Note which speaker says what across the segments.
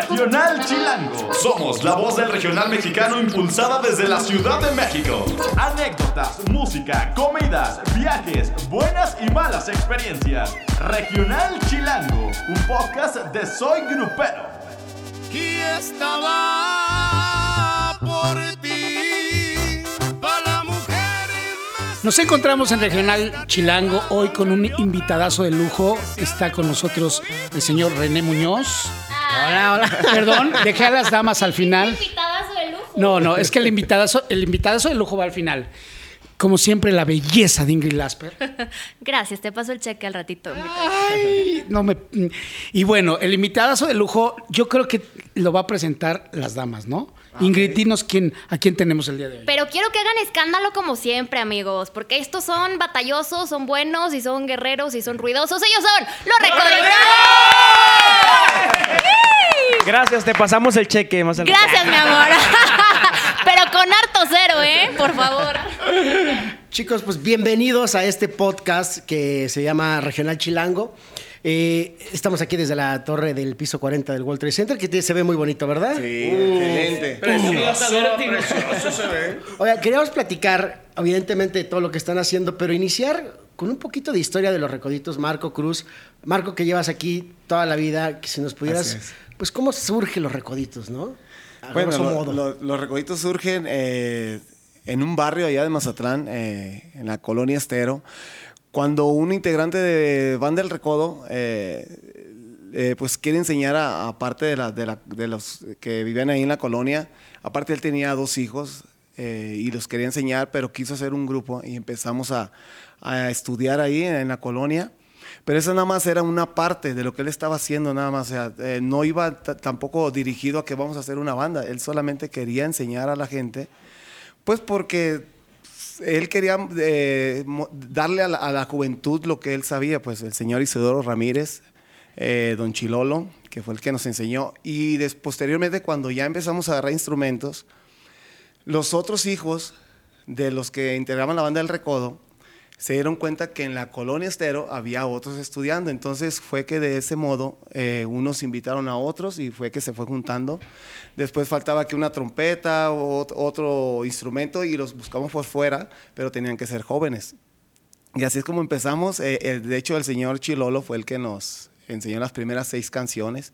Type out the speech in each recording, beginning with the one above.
Speaker 1: Regional Chilango. Somos la voz del regional mexicano impulsada desde la Ciudad de México. Anécdotas, música, comidas, viajes, buenas y malas experiencias. Regional Chilango, un podcast de Soy Grupero.
Speaker 2: Y estaba por ti, para mujeres más.
Speaker 3: Nos encontramos en Regional Chilango hoy con un invitadazo de lujo. Está con nosotros el señor René Muñoz. Hola, hola. Perdón, dejé a las damas al final.
Speaker 4: Invitadazo de lujo.
Speaker 3: No, no, es que el invitadazo, el invitadazo de lujo va al final. Como siempre, la belleza de Ingrid Lasper.
Speaker 4: Gracias, te paso el cheque al ratito.
Speaker 3: Ay, no me. Y bueno, el invitadazo de lujo, yo creo que lo va a presentar las damas, ¿no? Ingrid, dinos quién, a quién tenemos el día de hoy.
Speaker 4: Pero quiero que hagan escándalo como siempre, amigos, porque estos son batallosos, son buenos y son guerreros y son ruidosos. Ellos son los recoditos.
Speaker 5: Gracias, te pasamos el cheque más al-
Speaker 4: Gracias, mi amor. Pero con harto cero, ¿eh? Por favor.
Speaker 6: Chicos, pues bienvenidos a este podcast que se llama Regional Chilango. Eh, estamos aquí desde la torre del piso 40 del World Trade Center, que se ve muy bonito, ¿verdad?
Speaker 7: Sí, excelente.
Speaker 6: Oiga, queríamos platicar, evidentemente, de todo lo que están haciendo, pero iniciar con un poquito de historia de los recoditos. Marco Cruz, Marco, que llevas aquí toda la vida, que si nos pudieras, pues, ¿cómo surgen los recoditos, no? A
Speaker 7: Bueno, lo-
Speaker 6: modo.
Speaker 7: lo- los recoditos surgen eh, en un barrio allá de Mazatlán, eh, en la colonia Estero, cuando un integrante de Banda del Recodo eh, eh, pues quiere enseñar a, a parte de, la- de la- de los que vivían ahí en la colonia. Aparte él tenía dos hijos eh, y los quería enseñar, pero quiso hacer un grupo y empezamos a, a estudiar ahí en la colonia. Pero eso nada más era una parte de lo que él estaba haciendo, nada más. O sea, eh, no iba tampoco dirigido a que vamos a hacer una banda. Él solamente quería enseñar a la gente, pues porque él quería eh, darle a la, juventud lo que él sabía. Pues el señor Isidoro Ramírez, eh, don Chilolo, que fue el que nos enseñó. Y posteriormente, cuando ya empezamos a agarrar instrumentos, los otros hijos de los que integraban la banda del Recodo se dieron cuenta que en la colonia Estero había otros estudiando. Entonces fue que de ese modo eh, unos invitaron a otros y fue que se fue juntando. Después faltaba que una trompeta o ot- otro instrumento y los buscamos por fuera, pero tenían que ser jóvenes. Y así es como empezamos. Eh, eh, de hecho, el señor Chilolo fue el que nos enseñó las primeras seis canciones,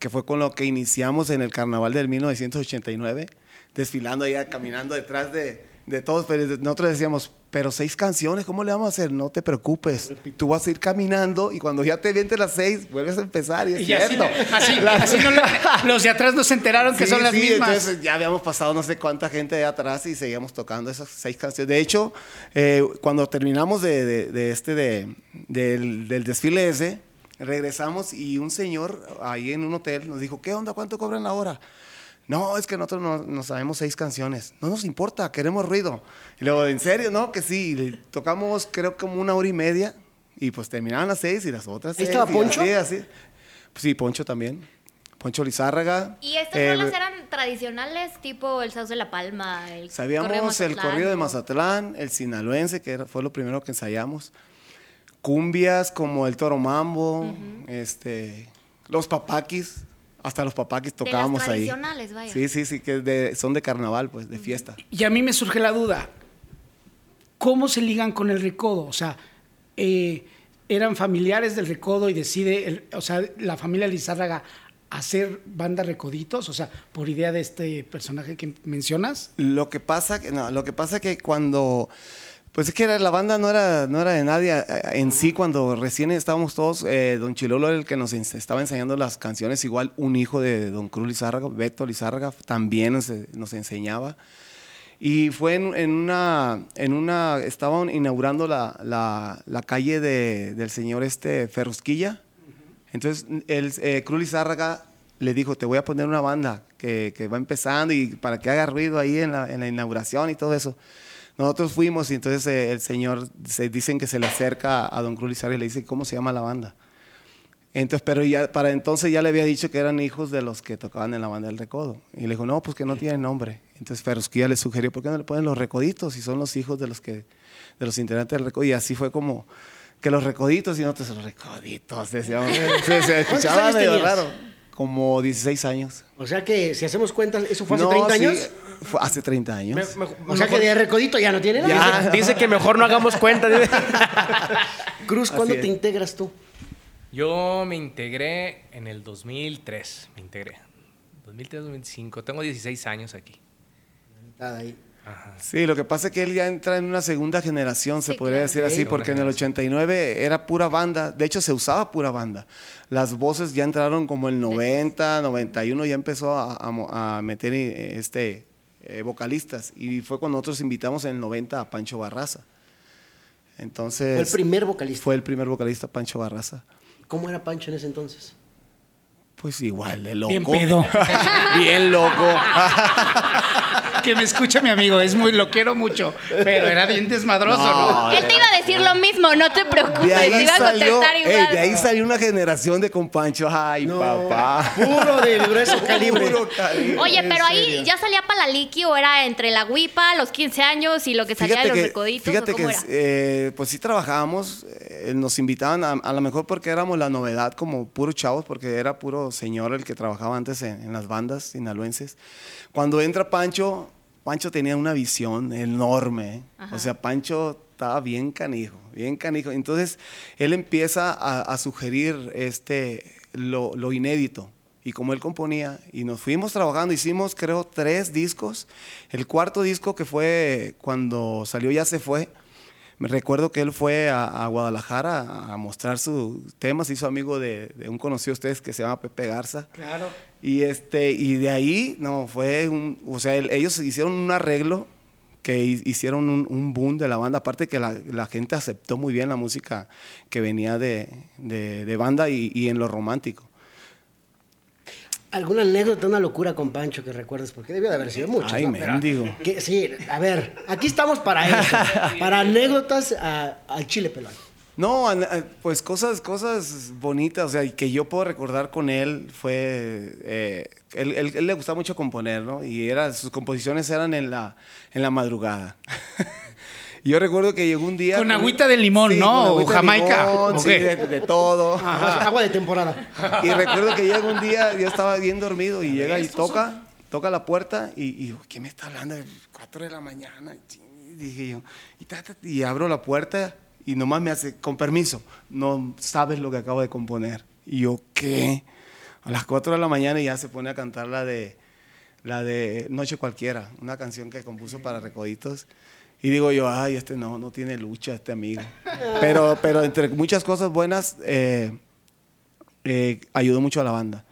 Speaker 7: que fue con lo que iniciamos en el carnaval del 1989, desfilando allá, caminando detrás de, de todos. Pero nosotros decíamos, pero seis canciones, ¿cómo le vamos a hacer? No te preocupes, tú vas a ir caminando y cuando ya te vientes las seis, vuelves a empezar y es
Speaker 3: Y
Speaker 7: cierto.
Speaker 3: así- así no le- los de atrás no se enteraron que
Speaker 7: Sí,
Speaker 3: son las
Speaker 7: sí,
Speaker 3: mismas.
Speaker 7: Entonces ya habíamos pasado no sé cuánta gente de atrás y seguíamos tocando esas seis canciones. De hecho, eh, cuando terminamos de, de- de este de, del, del desfile ese, regresamos y un señor ahí en un hotel nos dijo, ¿qué onda? ¿Cuánto cobran la hora? No, es que nosotros no, no sabemos seis canciones. No nos importa, queremos ruido. Y luego, ¿en serio? No, que sí. Tocamos creo como una hora y media y pues terminaban las seis y las otras
Speaker 6: ¿Ahí
Speaker 7: seis.
Speaker 6: estaba
Speaker 7: y
Speaker 6: Poncho?
Speaker 7: así, así. Pues sí, Poncho también. Poncho Lizárraga.
Speaker 4: ¿Y estas
Speaker 7: Eh,
Speaker 4: rolas eran tradicionales, tipo el Sauce de la Palma? El
Speaker 7: Sabíamos
Speaker 4: corrido de
Speaker 7: el
Speaker 4: Mazatlán,
Speaker 7: corrido de Mazatlán, el sinaloense, que era- fue lo primero que ensayamos. Cumbias como el Toro Mambo, este, los papaquis, hasta los papaquis
Speaker 4: De las
Speaker 7: tocábamos ahí.
Speaker 4: tradicionales, vaya.
Speaker 7: Sí, sí, sí, que de- son de carnaval, pues, de fiesta.
Speaker 3: Y a mí me surge la duda, ¿cómo se ligan con el recodo? O sea, eh, eran familiares del recodo y decide, el- o sea, la familia Lizárraga hacer banda recoditos, o sea, por idea de este personaje que mencionas.
Speaker 7: Lo que pasa que no, lo que pasa que cuando pues es que era- la banda no era no era de nadie eh, en sí cuando recién estábamos todos eh, don Chilolo era el que nos estaba enseñando las canciones igual un hijo de don Cruz Lizárraga Beto Lizárraga también nos, nos enseñaba. Y fue en, en una en una estaban inaugurando la, la, la calle de, del señor este Ferrusquilla. Entonces, el eh, Cruz Lizárraga le dijo, te voy a poner una banda que, que va empezando y para que haga ruido ahí en la, en la inauguración y todo eso. Nosotros fuimos y entonces eh, el señor, se dicen que se le acerca a don Cruz Lizárraga y le dice, ¿cómo se llama la banda? Entonces, pero ya, para entonces ya le había dicho que eran hijos de los que tocaban en la banda del Recodo. Y le dijo, no, pues que no tienen nombre. Entonces Ferrusquilla le sugirió, ¿por qué no le ponen los Recoditos si son los hijos de los que de los integrantes del Recodo? Y así fue como que los Recoditos y nosotros los Recoditos, decíamos. se, se escuchaba medio
Speaker 6: tenías?
Speaker 7: raro. como 16 años.
Speaker 6: O sea que si hacemos cuentas, ¿eso fue hace
Speaker 7: No,
Speaker 6: 30
Speaker 7: sí,
Speaker 6: años?
Speaker 7: Fue hace 30 años.
Speaker 5: Me- me-
Speaker 6: O sea que de recodito ya no tiene nada.
Speaker 5: Dice, dice que mejor no hagamos cuenta. dice.
Speaker 6: Cruz, ¿cuándo
Speaker 7: Así
Speaker 6: te integras tú?
Speaker 8: Yo me integré en el 2003, me integré. 2003-2005, tengo 16 años aquí.
Speaker 6: Nada ahí.
Speaker 7: Sí, lo que pasa es que él ya entra en una segunda generación, se
Speaker 4: Sí,
Speaker 7: podría
Speaker 4: claro.
Speaker 7: decir así,
Speaker 8: Segunda
Speaker 7: porque en el
Speaker 8: generación.
Speaker 7: 89 era pura banda, de hecho se usaba pura banda. Las voces ya entraron como el 90, 91, ya empezó a, a mo- a meter eh, este, eh, vocalistas y fue cuando nosotros invitamos en el 90 a Pancho Barraza. Entonces,
Speaker 6: Fue el primer vocalista.
Speaker 7: fue el primer vocalista Pancho Barraza.
Speaker 6: ¿Cómo era Pancho en ese entonces?
Speaker 7: Pues igual, de loco.
Speaker 3: Bien pedo.
Speaker 7: Bien loco.
Speaker 3: que me escucha mi amigo, es muy, lo quiero mucho, pero era bien desmadroso, ¿no?
Speaker 4: Él te iba a decir lo mismo, no te preocupes,
Speaker 7: De
Speaker 4: te
Speaker 7: ahí,
Speaker 4: iba a
Speaker 7: salió,
Speaker 4: contestar
Speaker 7: ey,
Speaker 4: igual.
Speaker 7: de ahí salió una generación de compancho. Ay, papá.
Speaker 6: Puro de grueso calibre.
Speaker 7: Puro calibre.
Speaker 4: Oye, pero ahí ya salía para la liqui o era entre la huipa, los 15 años y lo que salía de los recoditos.
Speaker 7: fíjate
Speaker 4: ¿o cómo
Speaker 7: que
Speaker 4: era?
Speaker 7: eh, pues sí trabajábamos, eh, nos invitaban a, a lo mejor porque éramos la novedad como puros chavos, porque era puro señor el que trabajaba antes en, en las bandas sinaloenses. Cuando entra Pancho, Pancho tenía una visión enorme, o sea, Pancho estaba bien canijo, bien canijo. Entonces él empieza a, a sugerir este, lo, lo inédito. Y como él componía, y nos fuimos trabajando, hicimos creo tres discos. El cuarto disco que fue cuando salió Ya se fue, me recuerdo que él fue a, a Guadalajara a, a mostrar sus temas, se hizo amigo de, de un conocido de ustedes que se llama Pepe Garza.
Speaker 3: Claro.
Speaker 7: Y, este, y de ahí, no, fue un, o sea, el- ellos hicieron un arreglo que hi- hicieron un, un boom de la banda, aparte que la, la gente aceptó muy bien la música que venía de, de- de banda y, y en lo romántico.
Speaker 6: ¿Alguna anécdota, una locura con Pancho que recuerdes? Porque debió de haber sido muchas.
Speaker 7: Ay,
Speaker 6: ¿no?
Speaker 7: Mendigo.
Speaker 6: sí, a ver, aquí estamos para eso. para anécdotas a- al chile pelón.
Speaker 7: No, eh, pues cosas, cosas bonitas, o sea, y que yo puedo recordar con él fue, eh, él, él- él le gustaba mucho componer, ¿no? Y era, sus composiciones eran en la, en la madrugada. Yo recuerdo que llegó un día...
Speaker 3: Con agüita de limón, ¿no?
Speaker 7: con
Speaker 3: O
Speaker 7: agüita de
Speaker 3: Jamaica,
Speaker 7: limón,
Speaker 3: ¿o
Speaker 7: sí, de, de todo.
Speaker 6: Agua de temporada.
Speaker 7: Y recuerdo que llega un día, yo estaba bien dormido y llega y toca, toca la puerta y, y digo, ¿quién me está hablando? Cuatro de la mañana. Y dije yo, y abro la puerta y nomás me hace, con permiso, no sabes lo que acabo de componer. Y yo, ¿qué? A las cuatro de la mañana ya se pone a cantar la de, la de Noche Cualquiera, una canción que compuso para Recoditos. Y digo yo, ay, este no, no tiene lucha, este amigo. Pero, pero entre muchas cosas buenas, eh, eh, ayudó mucho a la banda.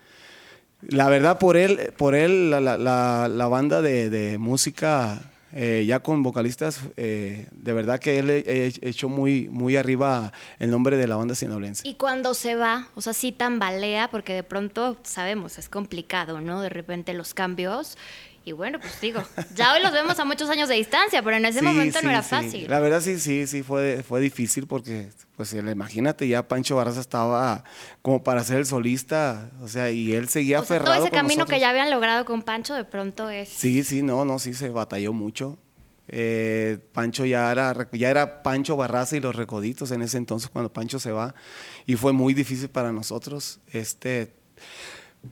Speaker 7: La verdad, por él, por él la, la- la- la banda de, de música, eh, ya con vocalistas, eh, de verdad que él eh, echó muy, muy arriba el nombre de la banda sinaloense.
Speaker 4: Y cuando se va, o sea, sí tambalea, porque de pronto sabemos, es complicado, ¿no? De repente los cambios. Y bueno, pues digo, ya hoy los vemos a muchos años de distancia, pero en ese
Speaker 7: Sí,
Speaker 4: momento
Speaker 7: sí,
Speaker 4: no era
Speaker 7: sí.
Speaker 4: fácil.
Speaker 7: La verdad sí, sí, sí, fue, fue difícil porque, pues imagínate, ya Pancho Barraza estaba como para ser el solista, o sea, y él seguía
Speaker 4: O sea, todo
Speaker 7: aferrado
Speaker 4: ese
Speaker 7: con
Speaker 4: camino
Speaker 7: nosotros.
Speaker 4: que ya habían logrado con Pancho, de pronto es.
Speaker 7: Sí, sí, no, no, sí, se batalló mucho. Eh, Pancho ya era, ya era Pancho Barraza y los Recoditos en ese entonces cuando Pancho se va y fue muy difícil para nosotros. Este,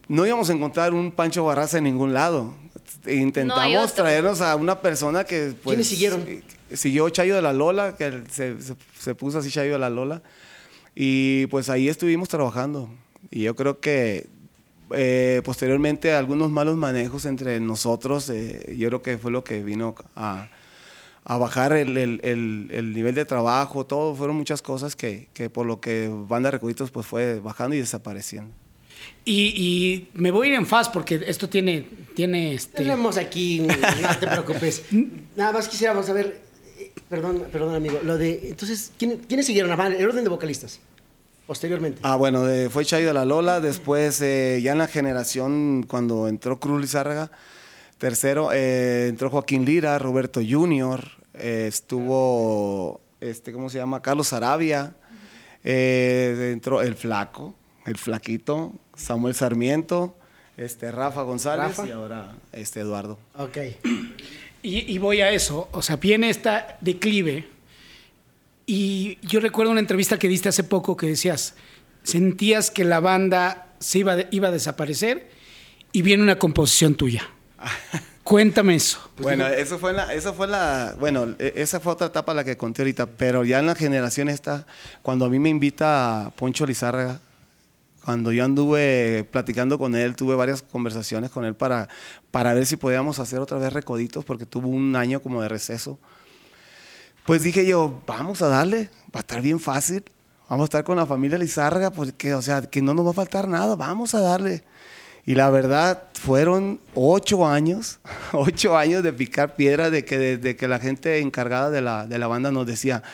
Speaker 7: no íbamos a encontrar un Pancho Barraza en ningún lado. Intentamos
Speaker 4: otro.
Speaker 7: traernos a una persona que... Pues,
Speaker 6: ¿Quiénes siguieron?
Speaker 7: eh, Siguió Chayo de la Lola, que se, se- se puso así Chayo de la Lola. Y pues ahí estuvimos trabajando. Y yo creo que eh, posteriormente algunos malos manejos entre nosotros, eh, yo creo que fue lo que vino a, a bajar el, el- el- el nivel de trabajo, todo, fueron muchas cosas que, que por lo que Banda Recuditos pues fue bajando y desapareciendo.
Speaker 3: Y, y me voy a ir en fast porque esto tiene, tiene este.
Speaker 6: Tenemos aquí, no te preocupes. Nada más quisiéramos saber, perdón, perdón amigo, lo de, entonces, ¿quién- ¿quiénes siguieron? Ah, El orden de vocalistas, posteriormente.
Speaker 7: Ah, bueno, de- fue Chayo de la Lola, después eh, ya en la generación cuando entró Cruz Lizárraga, tercero, eh, entró Joaquín Lira, Roberto Junior, eh, estuvo, este, ¿cómo se llama? Carlos Arabia, eh, entró El Flaco, El Flaquito, Samuel Sarmiento, este, Rafa González
Speaker 6: Rafa.
Speaker 7: y ahora este, Eduardo.
Speaker 6: Ok.
Speaker 3: Y, y voy a eso. O sea, viene esta declive. Y yo recuerdo una entrevista que diste hace poco que decías, sentías que la banda se iba, de- iba a desaparecer y viene una composición tuya. Cuéntame eso.
Speaker 7: Bueno, eso fue la, eso fue la, bueno, e- esa fue otra etapa la que conté ahorita, pero ya en la generación esta, cuando a mí me invita Poncho Lizárraga, cuando yo anduve platicando con él, tuve varias conversaciones con él para, para ver si podíamos hacer otra vez recoditos, porque tuvo un año como de receso. Pues dije yo, vamos a darle, va a estar bien fácil, vamos a estar con la familia Lizárraga, porque, o sea, que no nos va a faltar nada, vamos a darle. Y la verdad, fueron ocho años, ocho años de picar piedra, de que desde que la gente encargada de la, de la banda nos decía,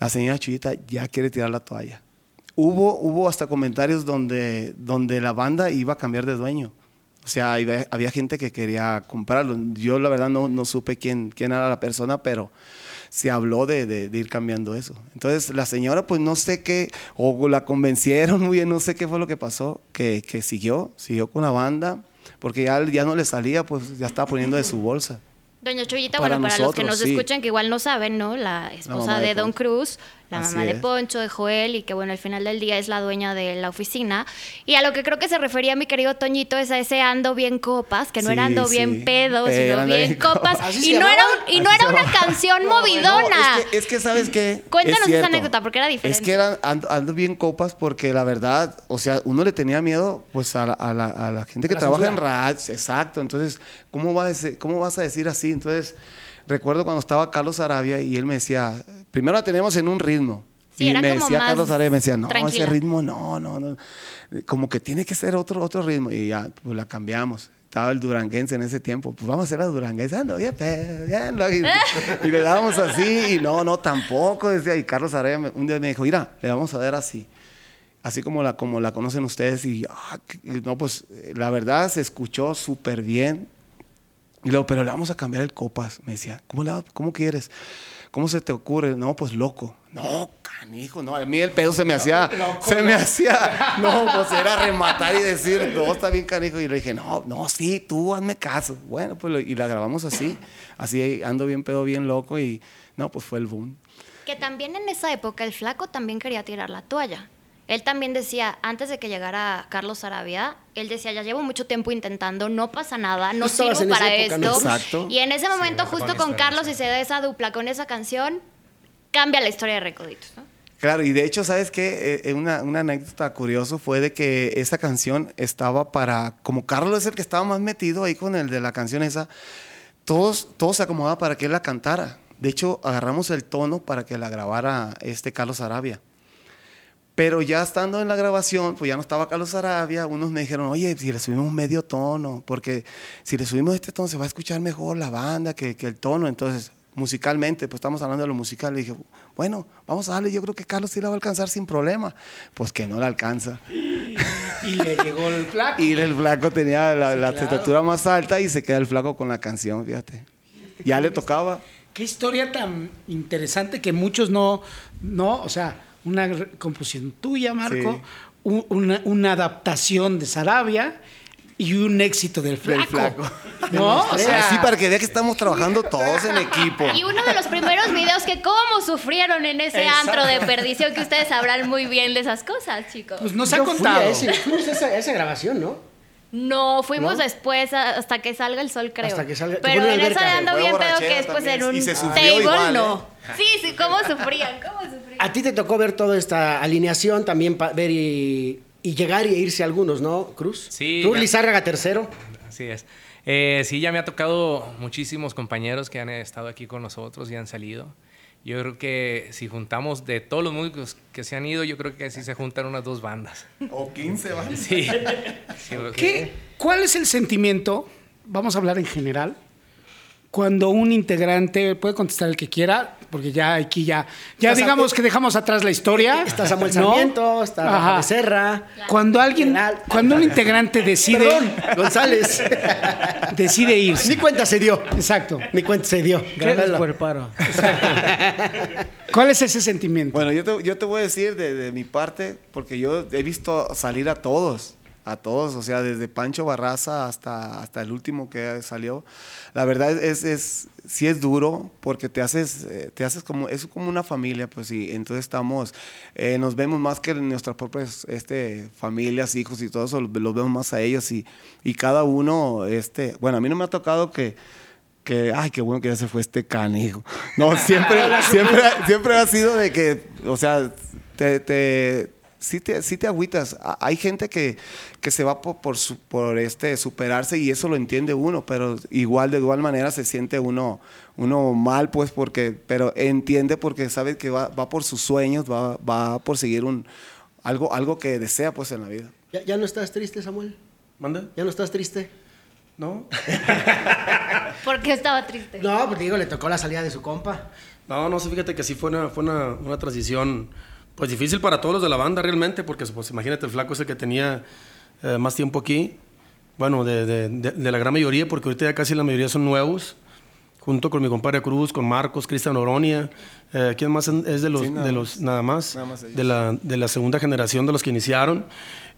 Speaker 7: la señora Chuyita ya quiere tirar la toalla. Hubo, hubo hasta comentarios donde, donde la banda iba a cambiar de dueño. O sea, había, había gente que quería comprarlo. Yo la verdad no, no supe quién, quién era la persona, pero se habló de, de- de ir cambiando eso. Entonces la señora pues no sé qué, o la convencieron muy bien, no sé qué fue lo que pasó, que, que siguió, siguió con la banda, porque ya, ya no le salía, pues ya estaba poniendo de su bolsa.
Speaker 4: Doña Chuyita,
Speaker 7: Para
Speaker 4: bueno, para los que
Speaker 7: nosotros,
Speaker 4: nos
Speaker 7: sí.
Speaker 4: escuchan, que igual no saben, ¿no? La esposa
Speaker 7: mamá de
Speaker 4: de, Don. Cruz, la
Speaker 7: Así
Speaker 4: mamá de. Poncho, de Joel, y que bueno, al final del día es la dueña de la oficina. Y a lo que creo que se refería mi querido Toñito es a ese ando bien copas, que no
Speaker 7: Sí,
Speaker 4: era ando
Speaker 7: sí.
Speaker 4: bien pedo,
Speaker 7: Pero
Speaker 4: sino bien copas.
Speaker 7: copas.
Speaker 6: ¿Así
Speaker 4: Y no, era, un- y no era una canción movidona.
Speaker 7: No, es, que, es que, ¿sabes qué?
Speaker 4: Cuéntanos
Speaker 7: Es
Speaker 4: esa anécdota, porque era diferente.
Speaker 7: Es que eran, ando, ando bien copas porque la verdad, o sea, uno le tenía miedo pues a la, a la- a la gente que
Speaker 6: la
Speaker 7: trabaja en radio, exacto. Entonces, ¿cómo, va a decir- ¿cómo vas a decir así? Entonces, recuerdo cuando estaba Carlos Arabia y él me decía, primero la teníamos en un ritmo.
Speaker 4: Sí,
Speaker 7: y me decía Carlos Arabia, me decía, no,
Speaker 4: tranquila.
Speaker 7: ese ritmo no, no, no. Como que tiene que ser otro, otro ritmo. Y ya, pues la cambiamos. Estaba el duranguense en ese tiempo. Pues vamos a hacer la duranguense. Ando pe- bien, lo- y, y le dábamos así. Y no, no, tampoco. Decía. Y Carlos Arabia me- un día me dijo, mira, le vamos a dar así. Así como la, como la conocen ustedes. Y, ah, no, pues la verdad se escuchó súper bien. Y luego, pero le vamos a cambiar el copas. Me decía, ¿cómo, le va- cómo quieres? ¿Cómo se te ocurre? No, pues loco. No, canijo, no. A mí el pedo se me hacía, se me hacía, no, pues era rematar y decir, no, está bien canijo. Y le dije, no, no, sí, tú hazme caso. Bueno, pues lo- y la grabamos así, así ando bien pedo, bien loco y no, pues fue el boom.
Speaker 4: Que también en esa época el flaco también quería tirar la toalla. Él también decía, antes de que llegara Carlos Arabia, él decía, ya llevo mucho tiempo intentando, no pasa nada, no sirvo
Speaker 6: en esa
Speaker 4: para
Speaker 6: época,
Speaker 4: esto.
Speaker 6: ¿no?
Speaker 7: Exacto.
Speaker 4: Y en ese momento, justo con Carlos y se da esa dupla con esa canción, cambia la historia de Recoditos, ¿no?
Speaker 7: Claro, y de hecho, ¿sabes qué? Eh, una, una anécdota curiosa fue de que esa canción estaba para, como Carlos es el que estaba más metido ahí con el de la canción esa, todos, todos se acomodaban para que él la cantara. De hecho, agarramos el tono para que la grabara este Carlos Arabia. Pero ya estando en la grabación, pues ya no estaba Carlos Arabia, unos me dijeron, oye, si le subimos medio tono, porque si le subimos este tono se va a escuchar mejor la banda que, que el tono. Entonces, musicalmente, pues estamos hablando de lo musical, le dije, bueno, vamos a darle, yo creo que Carlos sí la va a alcanzar sin problema. Pues que no la alcanza.
Speaker 3: Y le llegó el flaco.
Speaker 7: Y el flaco tenía la, la estatura más alta y se queda el flaco con la canción, fíjate. Ya le tocaba.
Speaker 3: Qué historia tan interesante que muchos no, no, o sea, una composición tuya, Marco,
Speaker 7: Sí.
Speaker 3: una, una adaptación de Sarabia y un éxito del flaco.
Speaker 7: flaco.
Speaker 3: ¿No? O sea,
Speaker 7: Así para que vea que estamos trabajando todos en equipo.
Speaker 4: Y uno de los primeros videos que cómo sufrieron en ese antro de perdición, que ustedes sabrán muy bien de esas cosas, chicos.
Speaker 3: pues nos ha
Speaker 6: Yo fui
Speaker 3: contado.
Speaker 6: a ese- esa, esa grabación, ¿no?
Speaker 4: No, fuimos
Speaker 6: ¿No?
Speaker 4: después a- hasta que salga el sol, creo.
Speaker 6: Hasta que salga-
Speaker 4: Pero
Speaker 6: en
Speaker 4: en
Speaker 6: la
Speaker 4: esa
Speaker 6: alberca.
Speaker 4: ando bien pedo que después en
Speaker 7: también,
Speaker 4: un
Speaker 7: se sufrió
Speaker 4: table,
Speaker 7: igual,
Speaker 4: no.
Speaker 7: ¿eh?
Speaker 4: Sí, sí, cómo sufrían, cómo sufrían.
Speaker 6: A ti te tocó ver toda esta alineación, también pa- ver y, y llegar y irse algunos, ¿no, Cruz?
Speaker 8: Sí,
Speaker 6: Cruz
Speaker 8: ya.
Speaker 6: Lizárraga tercero.
Speaker 8: Así es. Eh, sí, ya me ha tocado muchísimos compañeros que han estado aquí con nosotros y han salido. Yo creo que si juntamos de todos los músicos que se han ido, yo creo que sí se juntan unas dos bandas.
Speaker 7: O 15, ¿vale?
Speaker 8: Sí.
Speaker 3: ¿Qué, ¿Cuál es el sentimiento? Vamos a hablar en general. Cuando un integrante puede contestar el que quiera, porque ya aquí ya, ya
Speaker 6: Está
Speaker 3: digamos que dejamos atrás la historia.
Speaker 6: Está Samuel
Speaker 3: ¿no?
Speaker 6: Sarmiento, está
Speaker 3: Ajá.
Speaker 6: Rafa Becerra.
Speaker 3: Cuando alguien,
Speaker 6: General.
Speaker 3: cuando un integrante decide,
Speaker 6: Perdón, González.
Speaker 3: decide irse.
Speaker 6: Ni cuenta se dio.
Speaker 3: Exacto.
Speaker 6: Ni cuenta se dio.
Speaker 5: Gracias
Speaker 6: Velo.
Speaker 5: por el paro.
Speaker 3: ¿Cuál es ese sentimiento?
Speaker 7: Bueno, yo te, yo te voy a decir de, de mi parte, porque yo he visto salir a todos. A todos, o sea, desde Pancho Barraza hasta, hasta el último que salió. La verdad es, es, sí es duro porque te haces, eh, te haces como, es como una familia, pues sí, entonces estamos, eh, nos vemos más que nuestras propias este, familias, hijos y todo eso, los, los vemos más a ellos y, y cada uno, este, bueno, a mí no me ha tocado que que, ay, qué bueno que ya se fue este canijo. No, siempre, siempre, siempre ha sido de que, o sea, te, te, sí te, sí te agüitas. Hay gente que, que se va por, por, su- por este, superarse y eso lo entiende uno, pero igual, de igual manera se siente uno, uno mal, pues, porque, pero entiende porque sabe que va, va por sus sueños, va, va por seguir un, algo, algo que desea, pues, en la vida.
Speaker 6: ¿Ya, ya no estás triste, Samuel?
Speaker 5: ¿Manda?
Speaker 6: ¿Ya no estás triste?
Speaker 5: ¿No?
Speaker 4: Porque estaba triste.
Speaker 6: No, pues digo, le tocó la salida de su compa.
Speaker 5: No, no, sí, fíjate que sí fue una, fue una, una transición pues difícil para todos los de la banda realmente, porque pues imagínate, el flaco es el que tenía eh, más tiempo aquí, bueno, de, de- de- de la gran mayoría, porque ahorita ya casi la mayoría son nuevos, junto con mi compadre Cruz, con Marcos, Cristian Oronia, eh, ¿quién más es de los,
Speaker 7: Sí, nada
Speaker 5: de
Speaker 7: más.
Speaker 5: los nada más,
Speaker 7: Nada más
Speaker 5: de, la, de la segunda generación de los que iniciaron?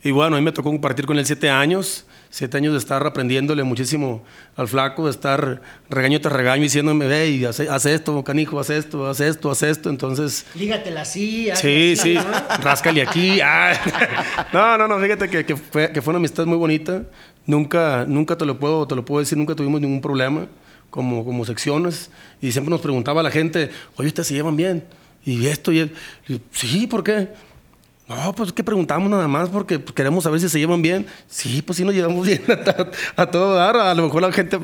Speaker 5: Y bueno, a mí me tocó compartir con él siete años, siete años de estar aprendiéndole muchísimo al flaco, de estar regaño tras regaño diciéndome, ve, y hace, haz esto, canijo, haz esto, haz esto, haz esto. Entonces,
Speaker 6: Lígatela así.
Speaker 5: sí, sí,
Speaker 6: ¿no?
Speaker 5: ráscale aquí. ah. No, no, no, fíjate que, que fue, que fue una amistad muy bonita. Nunca, nunca te lo puedo, te lo puedo decir, nunca tuvimos ningún problema como, como secciones. Y siempre nos preguntaba la gente, oye, ¿ustedes se llevan bien? Y esto y, el- y sí, ¿por qué? No, pues que preguntamos nada más porque queremos saber si se llevan bien. Sí, pues sí nos llevamos bien a, todo dar. A lo mejor la gente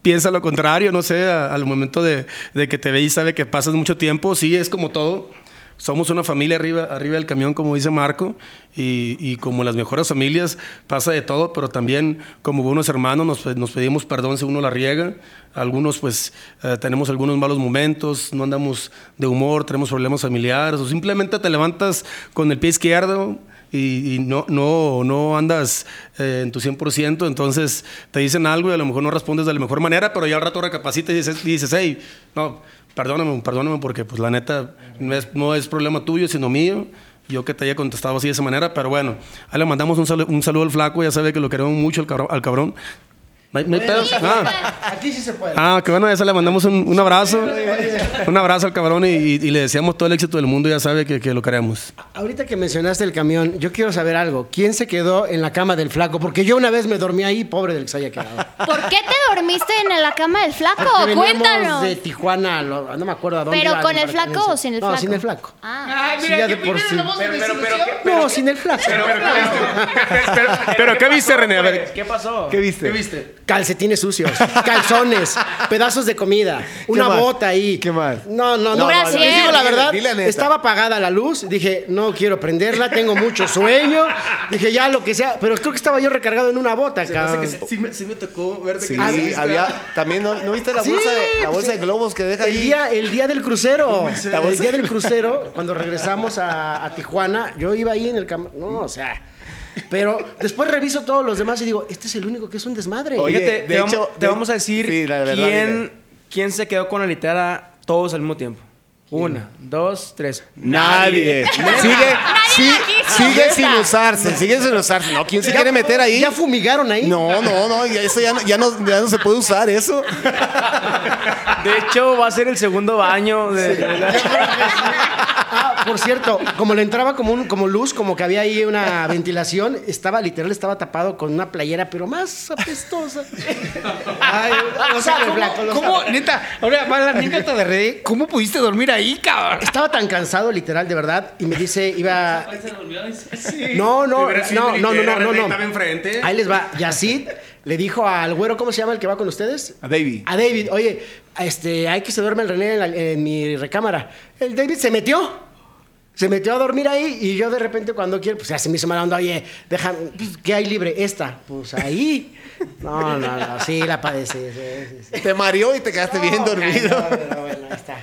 Speaker 5: piensa lo contrario, no sé, al momento de, de que te ve y sabe que pasas mucho tiempo. Sí, es como todo. Somos una familia arriba, arriba del camión, como dice Marco, y, y como las mejores familias pasa de todo, pero también como buenos hermanos nos, pe- nos pedimos perdón si uno la riega. Algunos pues eh, tenemos algunos malos momentos, no andamos de humor, tenemos problemas familiares, o simplemente te levantas con el pie izquierdo y, y no, no, no andas eh, en tu 100%, entonces te dicen algo y a lo mejor no respondes de la mejor manera, pero ya al rato recapacitas y dices, dices hey, no, perdóname, perdóname porque pues la neta no es, problema tuyo, sino mío. Yo que te haya contestado así de esa manera, pero bueno, ahí le mandamos un, salu- un saludo al flaco, ya sabe que lo queremos mucho al cabrón. Al cabrón. No hay- no hay pedo. Ah.
Speaker 6: Aquí sí se puede.
Speaker 5: Ah, que bueno, a ese le mandamos un, un abrazo. Un abrazo al cabrón y, y- y le deseamos todo el éxito del mundo. Ya sabe que, que lo queremos.
Speaker 6: Ahorita que mencionaste el camión, yo quiero saber algo. ¿Quién se quedó en la cama del flaco? Porque yo una vez me dormí ahí, pobre del que se haya quedado.
Speaker 4: ¿Por qué te dormiste en la cama del flaco?
Speaker 6: Porque
Speaker 4: Cuéntanos.
Speaker 6: de Tijuana, lo- no me acuerdo a dónde.
Speaker 4: ¿Pero con el flaco o sin el
Speaker 6: no,
Speaker 4: flaco?
Speaker 6: sin el flaco.
Speaker 4: Ah.
Speaker 6: Sí, ya de por sí.
Speaker 5: Pero,
Speaker 6: No, sin el flaco.
Speaker 5: pero, ¿qué viste, René? A ver,
Speaker 9: ¿Qué pasó?
Speaker 7: ¿Qué viste?
Speaker 5: ¿qué viste?
Speaker 6: Calcetines sucios, calzones, pedazos de comida, una bota ahí.
Speaker 7: ¿Qué más?
Speaker 6: No, no, no. Les digo la verdad,
Speaker 7: la
Speaker 6: estaba apagada la luz. Dije, no quiero prenderla, tengo mucho sueño. Dije, ya lo que sea. Pero creo que estaba yo recargado en una bota, cabrón.
Speaker 5: sí, me, sí me tocó verte
Speaker 7: Sí,
Speaker 5: que
Speaker 7: había, también, ¿no, ¿no viste la
Speaker 6: Sí,
Speaker 7: bolsa, de, la
Speaker 6: pues,
Speaker 7: bolsa de globos que deja
Speaker 6: El
Speaker 7: ahí?
Speaker 6: día, el día del crucero. El día del crucero, cuando regresamos a, a Tijuana, yo iba ahí en el cam... No, o sea. Pero después reviso todos los demás y digo, este es el único que es un desmadre.
Speaker 7: Oye,
Speaker 9: Fíjate,
Speaker 7: de
Speaker 9: te, vamos,
Speaker 7: hecho,
Speaker 9: te
Speaker 7: de-
Speaker 9: vamos a decir
Speaker 7: sí, la verdad,
Speaker 9: quién, quién se quedó con la litera todos al mismo tiempo. Una, dos, tres.
Speaker 7: Nadie. Sigue, sí, sigue sin usarse, sigue sin usarse. No, ¿quién se quiere meter ahí?
Speaker 6: ¿Ya fumigaron ahí?
Speaker 7: No, no, no, ya eso ya no, ya no, ya no se puede usar eso.
Speaker 9: De hecho, va a ser el segundo baño de...
Speaker 6: Ah, por cierto, como le entraba como, un, como luz, como que había ahí una ventilación, estaba literal, estaba tapado con una playera, pero más apestosa. Ay, lo sabe, Blanco, lo
Speaker 3: ¿Cómo,
Speaker 6: sabe.
Speaker 3: neta? Ahora va la anécdota de René. ¿Cómo pudiste dormir ahí, cabrón?
Speaker 6: Estaba tan cansado, literal, de verdad, y me dice, iba... No, no, no, no, no, no, no. Ahí les va. Yacid le dijo al güero, ¿cómo se llama el que va con ustedes?
Speaker 7: A David.
Speaker 6: A David, oye, este, hay que se duerme el René en, la- en mi recámara. El David se metió. Se metió a dormir ahí y yo de repente cuando quiero, pues ya se me hizo mala onda, oye, deja, pues, ¿qué hay libre? Esta. Pues ahí. No, no, no, sí la padecí. sí, sí, sí.
Speaker 7: Te mareó y te quedaste bien dormido.
Speaker 6: pero bueno, ahí está.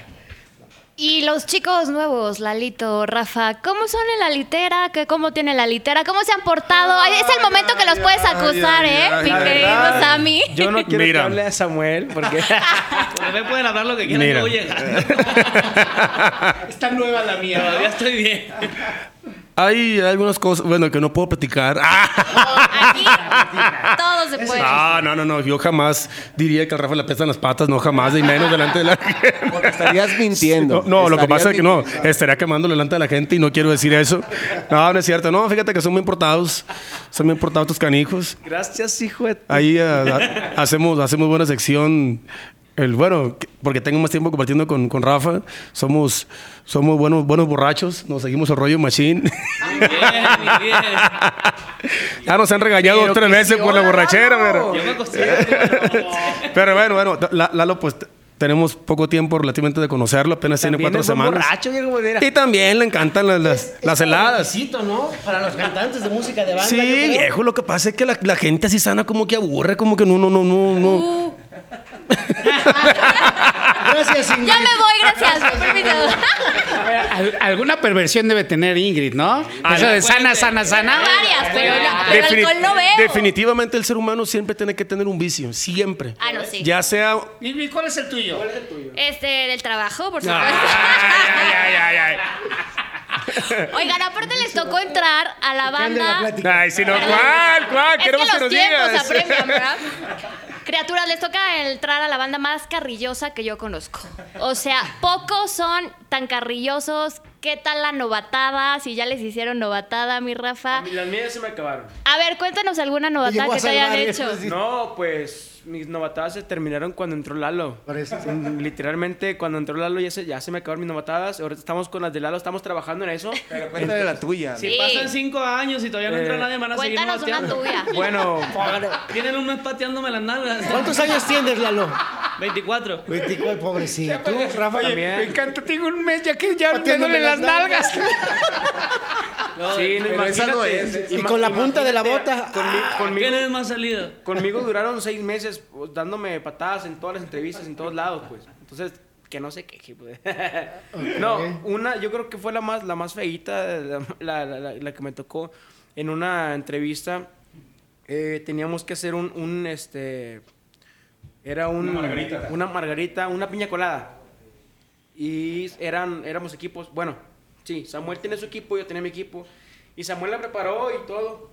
Speaker 4: Y los chicos nuevos, Lalito, Rafa, ¿cómo son en la litera? ¿Qué, ¿Cómo tiene la litera? ¿Cómo se han portado? Ay, es el momento que los puedes acusar, ¿eh? Mi querido Sammy.
Speaker 9: Yo no quiero
Speaker 5: Mira.
Speaker 9: que hable a Samuel porque...
Speaker 10: Me pueden hablar lo que quieran,
Speaker 5: Mira.
Speaker 10: yo voy llegando.
Speaker 3: Está nueva la mía.
Speaker 10: Todavía estoy bien.
Speaker 5: Hay algunas cosas, bueno, que no puedo platicar.
Speaker 4: Aquí todo se puede.
Speaker 5: No, no, no, no. Yo jamás diría que al Rafa le apestan las patas, no jamás, y menos delante de la gente.
Speaker 7: Porque estarías mintiendo.
Speaker 5: No, no, lo que pasa es que no, estaría quemándolo delante de la gente y no quiero decir eso. No, no es cierto. No, fíjate que son muy importados. Son muy importados tus canijos.
Speaker 9: Gracias, hijo de...
Speaker 5: Ahí ah, ah, hacemos, hacemos buena sección. El, bueno, que- porque tengo más tiempo compartiendo con, con Rafa. Somos, somos buenos, buenos borrachos. Nos seguimos el rollo machine.
Speaker 10: Bien, muy bien.
Speaker 5: ya nos han regañado
Speaker 6: Pero
Speaker 5: tres veces por la borrachera, pero...
Speaker 10: Yo me acosté.
Speaker 5: Pero bueno, bueno, La- Lalo, pues tenemos poco tiempo relativamente de conocerlo, apenas tiene
Speaker 6: También
Speaker 5: cuatro
Speaker 6: es
Speaker 5: semanas.
Speaker 6: borracho, viejo.
Speaker 5: Y también le encantan las, las, las heladas.
Speaker 6: Requisito, ¿no? Para los cantantes de música de banda.
Speaker 5: Sí, viejo, lo que pasa es que la, la gente así sana como que aburre, como que no, no, no, no, no.
Speaker 4: Uh,
Speaker 6: Gracias, Ingrid.
Speaker 4: ya me voy, gracias. Permiso.
Speaker 3: A ver, al- alguna perversión debe tener Ingrid, ¿no? Eso de sana, sana, sana.
Speaker 4: Varias, pero, ya- pero
Speaker 5: Defini-
Speaker 4: alcohol no veo.
Speaker 5: Definitivamente el ser humano siempre tiene que tener un vicio, siempre.
Speaker 4: Ah, no, sí.
Speaker 5: Ya sea...
Speaker 3: Ingrid, ¿cuál es el tuyo?
Speaker 4: Este, del trabajo, por supuesto.
Speaker 5: Ay, ay, ay, ay,
Speaker 4: Oigan, aparte les tocó entrar a la banda.
Speaker 5: Ay, si no,
Speaker 4: Perdón.
Speaker 5: ¿cuál? ¿Cuál?
Speaker 4: Es
Speaker 5: Queremos
Speaker 4: que
Speaker 5: que
Speaker 4: los
Speaker 5: nos
Speaker 4: tiempos
Speaker 5: digas.
Speaker 4: apremian, ¿verdad? Criaturas, les toca entrar a la banda más carrillosa que yo conozco. O sea, pocos son tan carrillosos. ¿Qué tal la novatada? Si ya les hicieron novatada, mi Rafa.
Speaker 9: Las mías se me acabaron.
Speaker 4: A ver, cuéntanos alguna novatada que te hayan hecho.
Speaker 6: sí.
Speaker 9: No, pues mis novatadas se terminaron cuando entró Lalo.
Speaker 6: Por eso.
Speaker 9: Sí, Literalmente, cuando entró Lalo ya se, ya se me acabaron mis novatadas. Ahorita estamos con las de Lalo, estamos trabajando en eso.
Speaker 7: Pero cuéntale la tuya.
Speaker 10: Si
Speaker 4: Sí.
Speaker 10: pasan cinco años y todavía no entra
Speaker 9: Eh,
Speaker 10: nadie, van a seguir
Speaker 4: Cuéntanos una
Speaker 10: pateando.
Speaker 4: tuya.
Speaker 9: Bueno,
Speaker 10: Tienen un mes pateándome las nalgas.
Speaker 6: ¿Cuántos años tienes, Lalo?
Speaker 10: 24.
Speaker 6: 24, pobrecito. ¿Tú, Rafa?
Speaker 3: Me
Speaker 9: también.
Speaker 3: encanta, tengo un mes ya que ya me
Speaker 6: Pateándome
Speaker 3: duelen las
Speaker 6: las
Speaker 3: nalgas.
Speaker 10: No,
Speaker 9: sí, no,
Speaker 7: pero esa no
Speaker 9: imagínate.
Speaker 7: es.
Speaker 6: Y con la punta de la bota.
Speaker 9: conmi- conmigo,
Speaker 10: ¿Quién es más salido?
Speaker 9: conmigo duraron seis meses pues, dándome patadas en todas las entrevistas, en todos lados, pues. Entonces, que no se queje, pues. No, una, yo creo que fue la más, la más feíta, la, la- la- la- la que me tocó en una entrevista. eh, teníamos que hacer un, un, este, era un, una margarita. una margarita, una piña colada. Y eran, éramos equipos, bueno, sí, Samuel tiene su equipo, yo tenía mi equipo. Y Samuel la preparó y todo.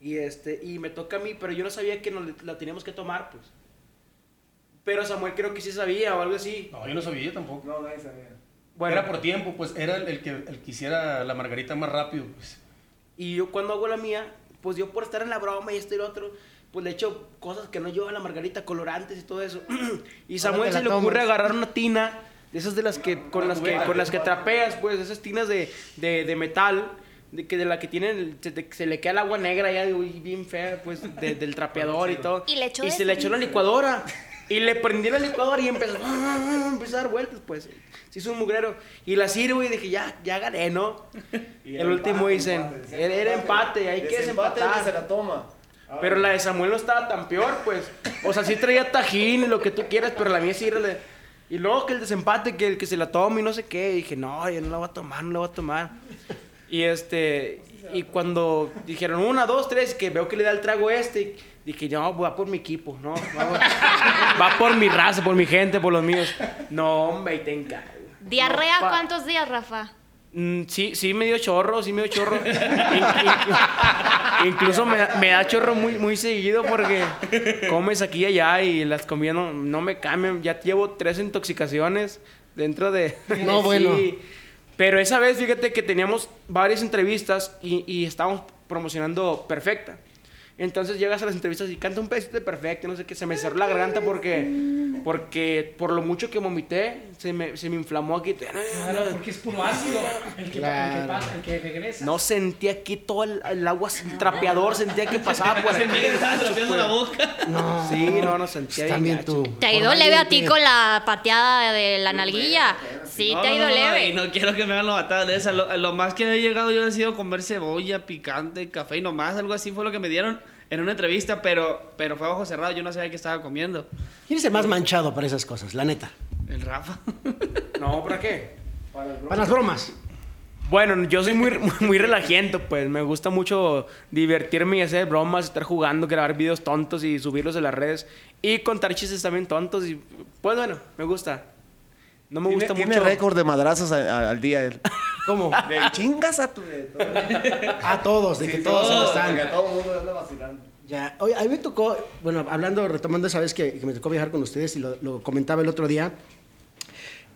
Speaker 9: Y este, y me toca a mí, pero yo no sabía que nos la teníamos que tomar, pues. Pero Samuel creo que sí sabía o algo así.
Speaker 5: No, yo no sabía tampoco.
Speaker 7: No, nadie sabía.
Speaker 9: Bueno,
Speaker 5: Era por tiempo, pues era el, el que, el que hiciera la margarita más rápido. Pues.
Speaker 9: y yo cuando hago la mía, pues yo por estar en la broma y esto y lo otro, pues le echo cosas que no lleva la margarita, colorantes y todo eso. y Samuel se le ocurre agarrar una tina, esas de las que, con las que, con las que trapeas, pues, esas tinas de, de, de metal. De, que de la que tienen, se, de- se le queda el agua negra ya bien fea, pues, de- del trapeador y todo.
Speaker 4: Y le echó
Speaker 9: Y se le echó la licuadora. Y le prendí la licuadora y empezó, empezó a dar vueltas, pues. Se hizo un mugrero. Y la sirvo y dije, ya, ya gané, ¿no? el último dicen, era, era empate, hay que desempatar.
Speaker 7: se la toma.
Speaker 9: Pero la de Samuel no estaba tan peor, pues. O sea, sí traía tajín y lo que tú quieras, pero la mía sí era de... Y luego que el desempate, que el que se la tome y no sé qué. Y dije, no, yo no la voy a tomar, no la voy a tomar. Y este... Y cuando dijeron una, dos, tres, que veo que le da el trago este, dije, no, va por mi equipo, ¿no? Va, va por mi raza, por mi gente, por los míos. No, hombre, y te encargo.
Speaker 4: ¿Diarrea
Speaker 9: No,
Speaker 4: cuántos días, Rafa?
Speaker 9: Mm, sí, sí me dio chorro, sí me dio chorro. In- in- incluso me, da- me da chorro muy, muy seguido porque comes aquí y allá y las comidas no, no me cambian. Ya llevo tres intoxicaciones dentro de...
Speaker 6: No, bueno.
Speaker 9: Pero esa vez, fíjate que teníamos varias entrevistas y, y estábamos promocionando Perfecta. Entonces llegas a las entrevistas y canta un pedacito de Perfecta, no sé qué, se me cerró la garganta porque, porque por lo mucho que vomité, se me, se me inflamó aquí.
Speaker 3: porque es puro ácido. El que,
Speaker 6: Claro.
Speaker 3: el que pasa, el que regresa.
Speaker 9: No sentía aquí todo el, el agua trapeador, sentía que pasaba por aquí.
Speaker 10: Estaba trapeando la boca.
Speaker 6: No.
Speaker 9: Sí, no, no sentía bien
Speaker 6: También tú.
Speaker 4: ¿Te ha ido
Speaker 6: Por
Speaker 4: leve a ti con la pateada de la nalguilla? Sí,
Speaker 10: No,
Speaker 4: te ha
Speaker 10: no,
Speaker 4: ido
Speaker 10: no, no,
Speaker 4: leve.
Speaker 10: y no quiero que me hagan novatadas de esas. Lo, lo más que he llegado yo ha sido comer cebolla, picante, café y nomás. Algo así fue lo que me dieron en una entrevista, pero, pero fue a ojo cerrado. Yo no sabía qué estaba comiendo.
Speaker 6: ¿Quién es el más manchado para esas cosas? La neta.
Speaker 10: El Rafa.
Speaker 9: No, ¿para qué?
Speaker 6: Para las bromas.
Speaker 9: Bueno, yo soy muy, muy relajiento, pues me gusta mucho divertirme y hacer bromas, estar jugando, grabar videos tontos y subirlos a las redes y contar chistes también tontos y pues bueno, me gusta. No me
Speaker 7: Tiene,
Speaker 9: gusta
Speaker 7: tiene
Speaker 9: mucho.
Speaker 7: récord de madrazos a- a- al día él.
Speaker 6: ¿Cómo?
Speaker 7: De chingas a tu...
Speaker 6: A todos, de que todos se lo están.
Speaker 7: Porque todo el mundo anda vacilando.
Speaker 6: Ya, oye, a mí me tocó, bueno, hablando, retomando esa vez que, que me tocó viajar con ustedes y lo, lo comentaba el otro día,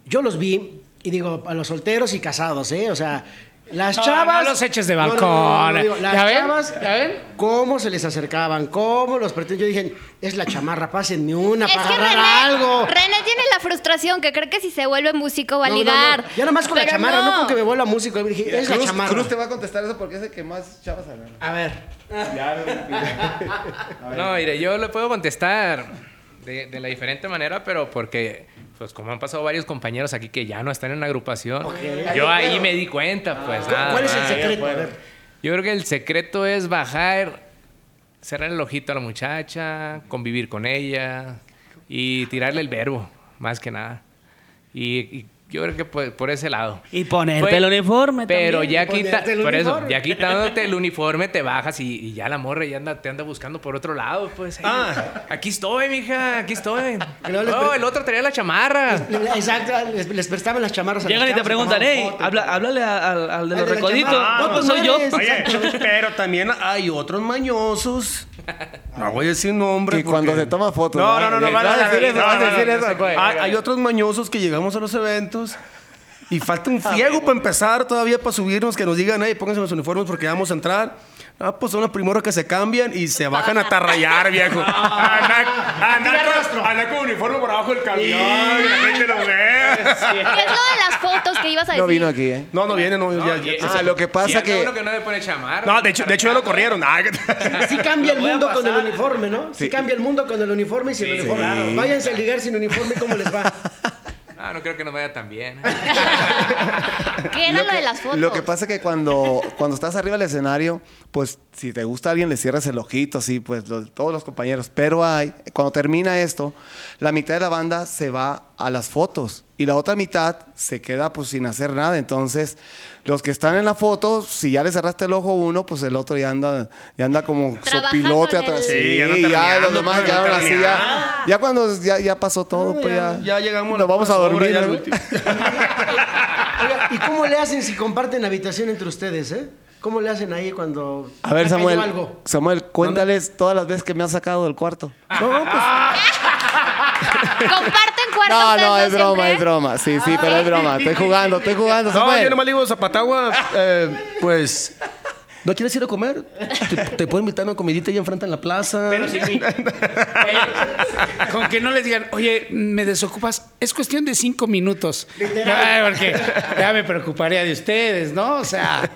Speaker 6: yo los vi y digo, a los solteros y casados, ¿eh? O sea, las
Speaker 3: No,
Speaker 6: chavas...
Speaker 3: no los eches de
Speaker 6: No, no, no,
Speaker 3: balcón.
Speaker 6: no, digo, las
Speaker 3: ¿Ya ven?
Speaker 6: chavas,
Speaker 3: ¿Ya ven?
Speaker 6: ¿Cómo se les acercaban? ¿Cómo los pretendían? Yo dije, es la chamarra, pásenme una
Speaker 4: Es
Speaker 6: para
Speaker 4: que
Speaker 6: agarrar
Speaker 4: René,
Speaker 6: algo.
Speaker 4: René tiene la frustración que cree que si se vuelve músico va a
Speaker 6: No, no, no.
Speaker 4: ligar.
Speaker 6: Ya nada más con la chamarra, no,
Speaker 4: no.
Speaker 6: con que me vuelva músico. Dije, es la
Speaker 7: Cruz,
Speaker 6: chamarra.
Speaker 7: Cruz te va a contestar eso porque es el que más chavas agarra.
Speaker 6: A ver.
Speaker 8: No, mire, yo le puedo contestar de, de la diferente manera, pero porque, pues como han pasado varios compañeros aquí que ya no están en la agrupación, yo ahí me di cuenta, pues nada
Speaker 6: ¿Cuál es el secreto? A ver.
Speaker 8: Yo creo que el secreto es bajar, cerrar el ojito a la muchacha, convivir con ella y tirarle el verbo, más que nada. Y, y yo creo que por, por ese lado.
Speaker 10: Y ponerte
Speaker 8: Fue-
Speaker 10: el uniforme
Speaker 8: Pero
Speaker 10: también.
Speaker 8: ya quita,
Speaker 6: el
Speaker 8: por eso,
Speaker 6: uniforme.
Speaker 8: ya quitándote el uniforme te bajas y, y ya la morra ya anda, te anda buscando por otro lado, pues.
Speaker 5: Ah.
Speaker 8: aquí estoy, mija, aquí estoy. No,
Speaker 6: pre-
Speaker 8: el otro traía la chamarra.
Speaker 6: Exacto, les, les prestaban las chamarras a
Speaker 10: Llegan y te preguntan, hey, habla, háblale al, al de los recoditos. No, pues soy yo.
Speaker 6: mames.
Speaker 5: Oye, pero también hay otros mañosos. No voy a decir nombres.
Speaker 7: Que cuando se toma fotos.
Speaker 5: No, no, no, no, van
Speaker 7: a decir eso, vas a decir eso.
Speaker 5: Hay, hay otros mañosos que llegamos a los eventos y falta un fiego para empezar todavía para subirnos que nos digan, hey, pónganse los uniformes porque vamos a entrar. Ah, pues son los primeros que se cambian y se bajan a tarrayar, viejo. Andar con, andar con uniforme por abajo del camión, y la gente lo ve.
Speaker 4: ¿Qué es lo de las fotos que ibas a decir?
Speaker 7: No vino aquí, ¿eh?
Speaker 5: No, no viene, no. ya- ya-
Speaker 7: Ah, lo que
Speaker 8: Si
Speaker 7: pasa
Speaker 8: anda
Speaker 7: que...
Speaker 8: uno que no le pone chamarra.
Speaker 5: no, de hecho, de hecho ya lo corrieron. Ah,
Speaker 6: Sí cambia el mundo con el uniforme, ¿no? Sí.
Speaker 7: Sí.
Speaker 6: cambia el mundo con el uniforme y sin uniforme. Váyanse a ligar sin uniforme, ¿cómo les va?
Speaker 8: Ah, no creo que nos vaya tan bien.
Speaker 4: ¿Qué era lo, de las fotos?
Speaker 7: Lo que pasa es que cuando, cuando estás arriba del escenario, pues si te gusta alguien le cierras el ojito, así, pues todos los compañeros. Pero hay, cuando termina esto, la mitad de la banda se va a las fotos y la otra mitad se queda pues sin hacer nada. Entonces, los que están en la foto, si ya le cerraste el ojo a uno, pues el otro ya anda, ya anda como sopilote atrás. Sí,
Speaker 5: Sí, ya anda
Speaker 7: ya los demás quedaron
Speaker 5: anda
Speaker 7: así, ya, ya cuando ya, ya pasó todo, pues ya,
Speaker 5: ya llegamos a
Speaker 7: nos
Speaker 5: la
Speaker 7: vamos a dormir.
Speaker 5: ya
Speaker 7: ¿no?
Speaker 6: Oiga, ¿y cómo le hacen si comparten habitación entre ustedes, eh? ¿Cómo le hacen ahí cuando
Speaker 7: A ver, Samuel,
Speaker 6: algo?
Speaker 7: Samuel, cuéntales todas las veces que me has sacado del cuarto.
Speaker 5: No, pues,
Speaker 4: ¿Comparten cuarto
Speaker 7: No, no, es broma,
Speaker 4: siempre?
Speaker 7: es broma. Sí, sí, pero es broma. Estoy jugando, estoy jugando,
Speaker 5: No,
Speaker 7: Samuel.
Speaker 5: yo nomás le digo Zapatagua, eh, pues. ¿No quieres ir a comer? Te, te puedo invitar a una comidita ahí enfrente en la plaza.
Speaker 3: Pero sí, sí. Oye, con que no les digan, oye, me desocupas, es cuestión de cinco minutos. Ay, porque ya me preocuparía de ustedes, ¿no? O sea,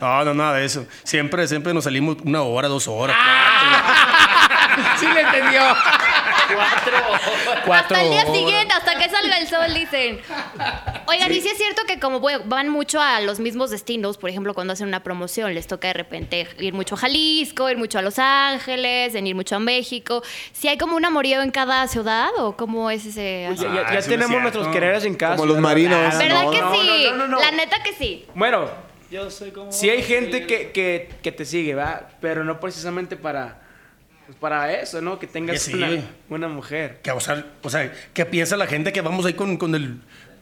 Speaker 5: No, no, nada de eso. Siempre, siempre nos salimos una hora, dos horas.
Speaker 3: sí le entendió.
Speaker 5: Cuatro
Speaker 4: hasta el día
Speaker 5: horas.
Speaker 4: siguiente, hasta que salga el sol, dicen. Oigan, y sí es cierto que como van mucho a los mismos destinos, por ejemplo, cuando hacen una promoción, les toca de repente ir mucho a Jalisco, ir mucho a Los Ángeles, en ir mucho a México. ¿Si hay como un amorío en cada ciudad o cómo es ese
Speaker 9: Ya,
Speaker 3: Pues
Speaker 9: ya-
Speaker 5: Ah,
Speaker 9: ya
Speaker 5: eso no es
Speaker 9: tenemos
Speaker 5: cierto.
Speaker 9: nuestros quereres en casa.
Speaker 7: Como los marinos.
Speaker 4: ¿Verdad
Speaker 7: no,
Speaker 4: que
Speaker 7: no,
Speaker 4: sí?
Speaker 9: no, no, no.
Speaker 4: La neta que sí.
Speaker 9: Bueno,
Speaker 10: Yo soy como...
Speaker 9: sí hay gente que, que, que te sigue, ¿va? Pero no precisamente para, pues para eso, ¿no? Que tengas
Speaker 5: sí,
Speaker 9: una, una mujer.
Speaker 5: Que, o, sea, o sea, ¿qué piensa la gente que vamos ahí con, con el.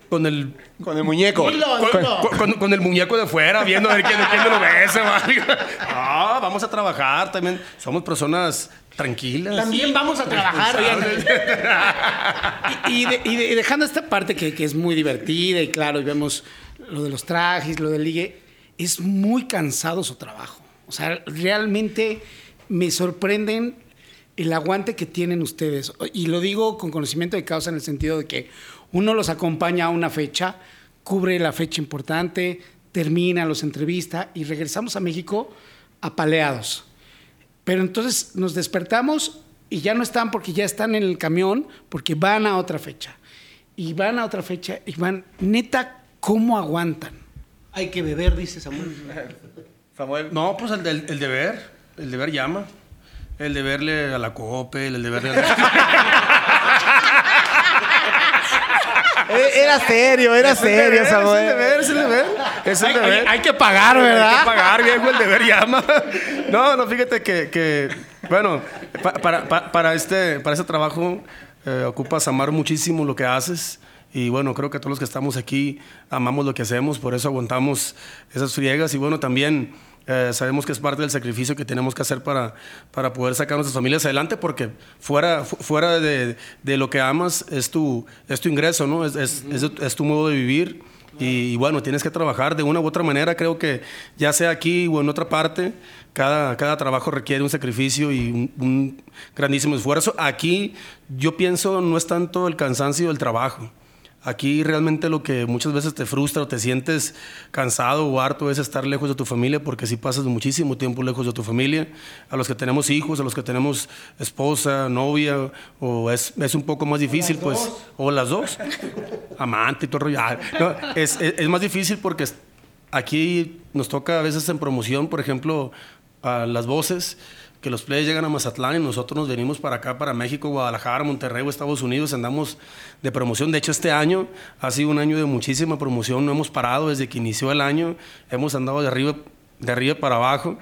Speaker 5: Con el.
Speaker 7: Con el muñeco.
Speaker 5: Con,
Speaker 6: dilo.
Speaker 5: con- con- con el muñeco de fuera, viendo a ver quién, quién lo besa. o algo. Ah, vamos a trabajar también. Somos personas tranquilas.
Speaker 6: También vamos a trabajar.
Speaker 3: Y, y de- y de- y dejando esta parte que, que es muy divertida y claro, y vemos lo de los trajes, lo del ligue, es muy cansado su trabajo. O sea, realmente me sorprenden el aguante que tienen ustedes. Y lo digo con conocimiento de causa en el sentido de que uno los acompaña a una fecha, cubre la fecha importante, termina, los entrevista y regresamos a México apaleados. Pero entonces nos despertamos y ya no están porque ya están en el camión, porque van a otra fecha. Y van a otra fecha y van, neta, ¿cómo aguantan?
Speaker 6: Hay que beber, dice Samuel.
Speaker 7: Samuel.
Speaker 5: No, pues el, del- el deber. El deber llama. El deberle a la COPE, el deberle a la...
Speaker 7: Eh, Era serio, era
Speaker 5: Es
Speaker 7: serio,
Speaker 5: deber,
Speaker 7: Samuel.
Speaker 5: Es el deber, es el deber. Es el deber.
Speaker 3: hay que pagar,
Speaker 5: Hay
Speaker 3: ¿verdad?
Speaker 5: que pagar, viejo, el deber llama. No, no, fíjate que, que, bueno, pa- para, pa- para, este, para este trabajo eh, ocupas amar muchísimo lo que haces Y bueno, creo que todos los que estamos aquí amamos lo que hacemos, por eso aguantamos esas friegas. Y bueno, también eh, sabemos que es parte del sacrificio que tenemos que hacer para, para poder sacar a nuestras familias adelante, porque fuera, fu- fuera de, de lo que amas es tu, es tu ingreso, ¿no? Es, es, es- es tu modo de vivir. Y, y bueno, tienes que trabajar de una u otra manera. Creo que ya sea aquí o en otra parte, cada, cada trabajo requiere un sacrificio y un, un grandísimo esfuerzo. Aquí yo pienso no es tanto el cansancio del trabajo. Aquí realmente lo que muchas veces te frustra o te sientes cansado o harto es estar lejos de tu familia porque si pasas muchísimo tiempo lejos de tu familia, a los que tenemos hijos, a los que tenemos esposa, novia, o es, es un poco más difícil, pues, o las dos, amante y todo rollo. Ah, no, es, es- es más difícil porque aquí nos toca a veces en promoción, por ejemplo, a las voces, que los players llegan a Mazatlán y nosotros nos venimos para acá, para México, Guadalajara, Monterrey o Estados Unidos, andamos de promoción. De hecho, este año ha sido un año de muchísima promoción, no hemos parado desde que inició el año, hemos andado de arriba, de arriba para abajo.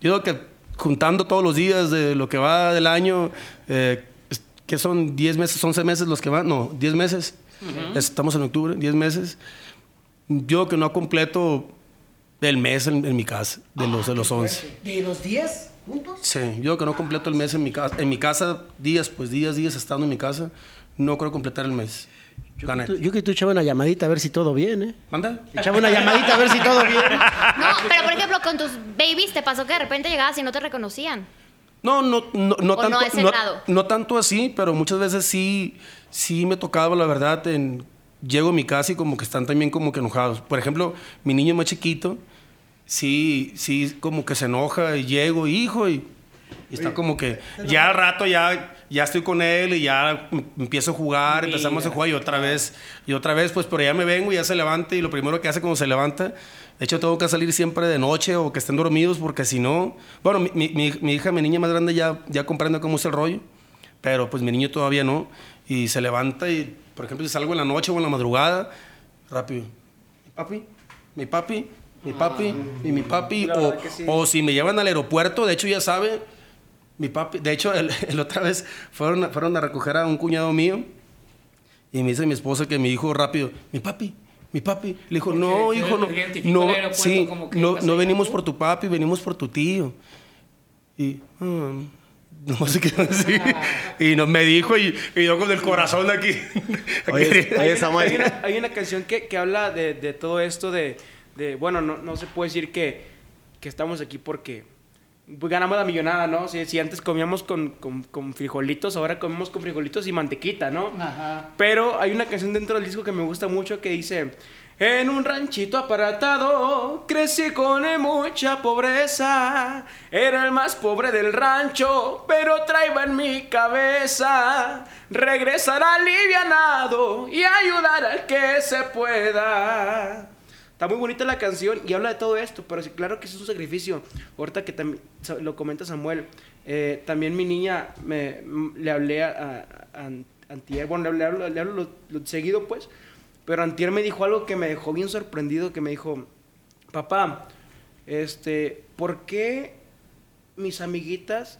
Speaker 5: Yo creo que juntando todos los días de lo que va del año, eh, que son 10 meses, 11 meses los que van, no, 10 meses, estamos en octubre, 10 meses. Yo que no completo el mes en, en mi casa, de los, de los 11.
Speaker 3: ¿De los 10 juntos?
Speaker 5: Sí, yo que no completo el mes en mi casa, en mi casa, días, pues días, días estando en mi casa, no creo completar el mes. La neta.
Speaker 6: Tú- Yo que tú echaba una llamadita a ver si todo bien, ¿eh?
Speaker 5: ¿Manda?
Speaker 6: Echaba una llamadita a ver si todo bien.
Speaker 4: No, pero por ejemplo, con tus babies te pasó que de repente llegabas y no te reconocían.
Speaker 5: No, no, no, no
Speaker 4: ¿O no
Speaker 5: tanto,
Speaker 4: a ese
Speaker 5: no,
Speaker 4: grado?
Speaker 5: no tanto así, pero muchas veces sí, sí me tocaba, la verdad, en, llego a mi casa y como que están también como que enojados. Por ejemplo, mi niño más chiquito, sí, sí, como que se enoja y llego, hijo, y, y está como que ya al rato ya, ya estoy con él y ya empiezo a jugar, empezamos a jugar y otra vez, y otra vez, pues, pero ya me vengo y ya se levanta y lo primero que hace cuando se levanta, de hecho tengo que salir siempre de noche o que estén dormidos porque si no, bueno, mi, mi- mi- mi hija, mi niña más grande ya, ya comprende cómo es el rollo, pero pues mi niño todavía no, y se levanta y, por ejemplo, si salgo en la noche o en la madrugada, rápido, mi papi, mi papi, mi papi, y mi papi, o,
Speaker 9: sí.
Speaker 5: o si me llevan al aeropuerto, de hecho ya sabe, mi papi, de hecho, el, el otra vez fueron, a- fueron a recoger a un cuñado mío y me dice mi esposa que mi hijo rápido, mi papi, mi papi. Le dijo, no, hijo, no, no, sí,
Speaker 11: como que
Speaker 5: no, no venimos por tu papi, venimos por tu tío. Y, ah, no sé qué decir. Y no, me dijo y, y yo con el corazón aquí.
Speaker 7: Oye, oye,
Speaker 9: Hay una, hay una canción que, que habla de, de todo esto de, de- bueno, no, no se puede decir que, que estamos aquí porque pues, ganamos la millonada, ¿no? Si, si antes comíamos con, con- con frijolitos, ahora comemos con frijolitos y mantequita, ¿no?
Speaker 3: Ajá.
Speaker 9: Pero hay una canción dentro del disco que me gusta mucho que dice, en un ranchito aparatado crecí con mucha pobreza, era el más pobre del rancho, pero traía en mi cabeza regresar alivianado y ayudar al que se pueda. Está muy bonita la canción y habla de todo esto, pero sí, claro que es un sacrificio. Ahorita que también lo comenta Samuel, eh, también mi niña me, m- le hablé a, a- a- antier, bueno, le hablo, le hablo lo- lo seguido pues, pero antier me dijo algo que me dejó bien sorprendido, que me dijo, papá, este, ¿por qué mis amiguitas,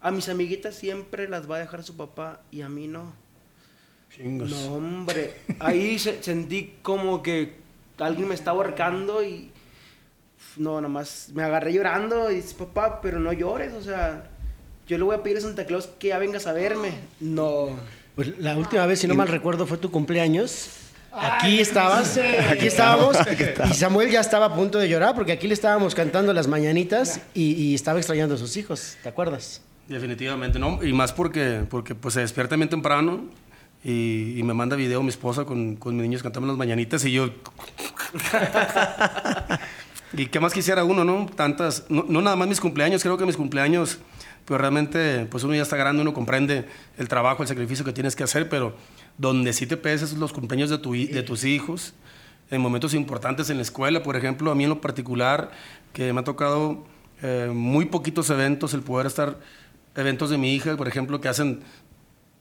Speaker 9: a mis amiguitas siempre las va a dejar su papá y a mí no?
Speaker 5: Chingos.
Speaker 9: No, hombre. Ahí se- sentí como que alguien me estaba ahorcando y. No, nomás me agarré llorando y dice, papá, pero no llores, o sea, yo le voy a pedir a Santa Claus que ya vengas a verme. No.
Speaker 6: Pues la última vez, si no mal recuerdo, fue tu cumpleaños. Aquí estabas, aquí estábamos, y Samuel ya estaba a punto de llorar porque aquí le estábamos cantando las mañanitas y, y estaba extrañando a sus hijos, ¿te acuerdas?
Speaker 5: Definitivamente, ¿no? Y más porque, porque pues se despierta bien temprano y, y me manda video mi esposa con, con mis niños cantando las mañanitas y yo... ¿Y qué más quisiera uno, no? Tantas, no, nada más mis cumpleaños, creo que mis cumpleaños, pues realmente, pues uno ya está grande, uno comprende el trabajo, el sacrificio que tienes que hacer, pero donde sí te peses los cumpleaños de, tu, de tus hijos, en momentos importantes en la escuela, por ejemplo, a mí en lo particular, que me ha tocado eh, muy poquitos eventos, el poder estar, eventos de mi hija, por ejemplo, que hacen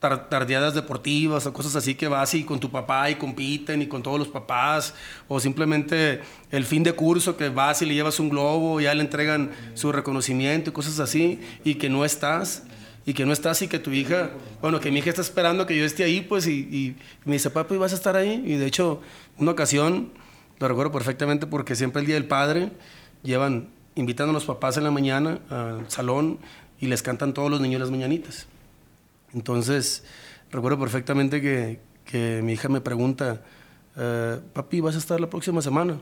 Speaker 5: tar- tardeadas deportivas o cosas así que vas y con tu papá y compiten y con todos los papás o simplemente el fin de curso que vas y le llevas un globo ya le entregan su reconocimiento y cosas así y que no estás y que no estás y que tu hija, bueno, que mi hija está esperando que yo esté ahí, pues, y, y me dice, papi, ¿vas a estar ahí? Y de hecho, una ocasión, lo recuerdo perfectamente porque siempre el Día del Padre llevan, invitando a los papás en la mañana al salón y les cantan todos los niños las mañanitas. Entonces, recuerdo perfectamente que, que mi hija me pregunta, eh, papi, ¿vas a estar la próxima semana?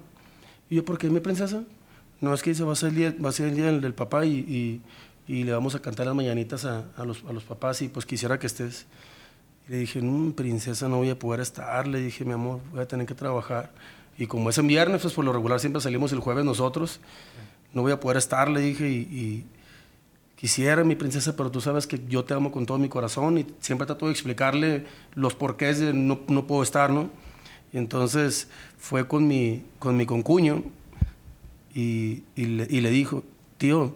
Speaker 5: Y yo, ¿por qué, mi princesa? No, es que dice, va a ser el día, va a ser el día del, papá y, y- le vamos a cantar las mañanitas a, a los, a los papás y pues quisiera que estés. Y le dije, no, princesa, no voy a poder estar. Le dije, mi amor, voy a tener que trabajar. Y como es en viernes, pues por lo regular siempre salimos el jueves nosotros. No voy a poder estar, le dije, y quisiera, mi princesa, pero tú sabes que yo te amo con todo mi corazón y siempre trato de explicarle los porqués de no, no puedo estar, ¿no? Y entonces fue con mi, con mi concuño y, y le, y le dijo, tío,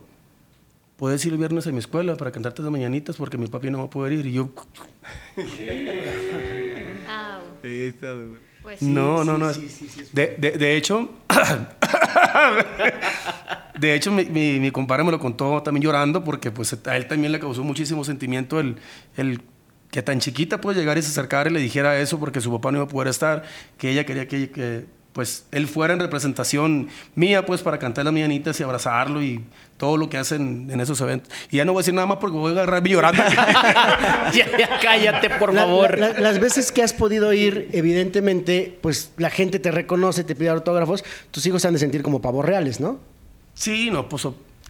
Speaker 5: ¿puedes ir el viernes a mi escuela para cantarte las mañanitas porque mi papi no va a poder ir? Y yo.
Speaker 4: Pues
Speaker 5: no, no, no. De, de- de hecho, de hecho, mi, mi, compadre me lo contó también llorando porque pues a él también le causó muchísimo sentimiento el, el que tan chiquita puede llegar y se acercara y le dijera eso porque su papá no iba a poder estar, que ella quería que, que pues él fuera en representación mía pues para cantar las mañanitas y abrazarlo y todo lo que hacen en esos eventos. Y ya no voy a decir nada más porque voy a agarrar llorando.
Speaker 6: ya, ya cállate, por favor. las veces que has podido ir, evidentemente, pues la gente te reconoce, te pide autógrafos, tus hijos se han de sentir como pavos reales, ¿no?
Speaker 5: Sí, no, pues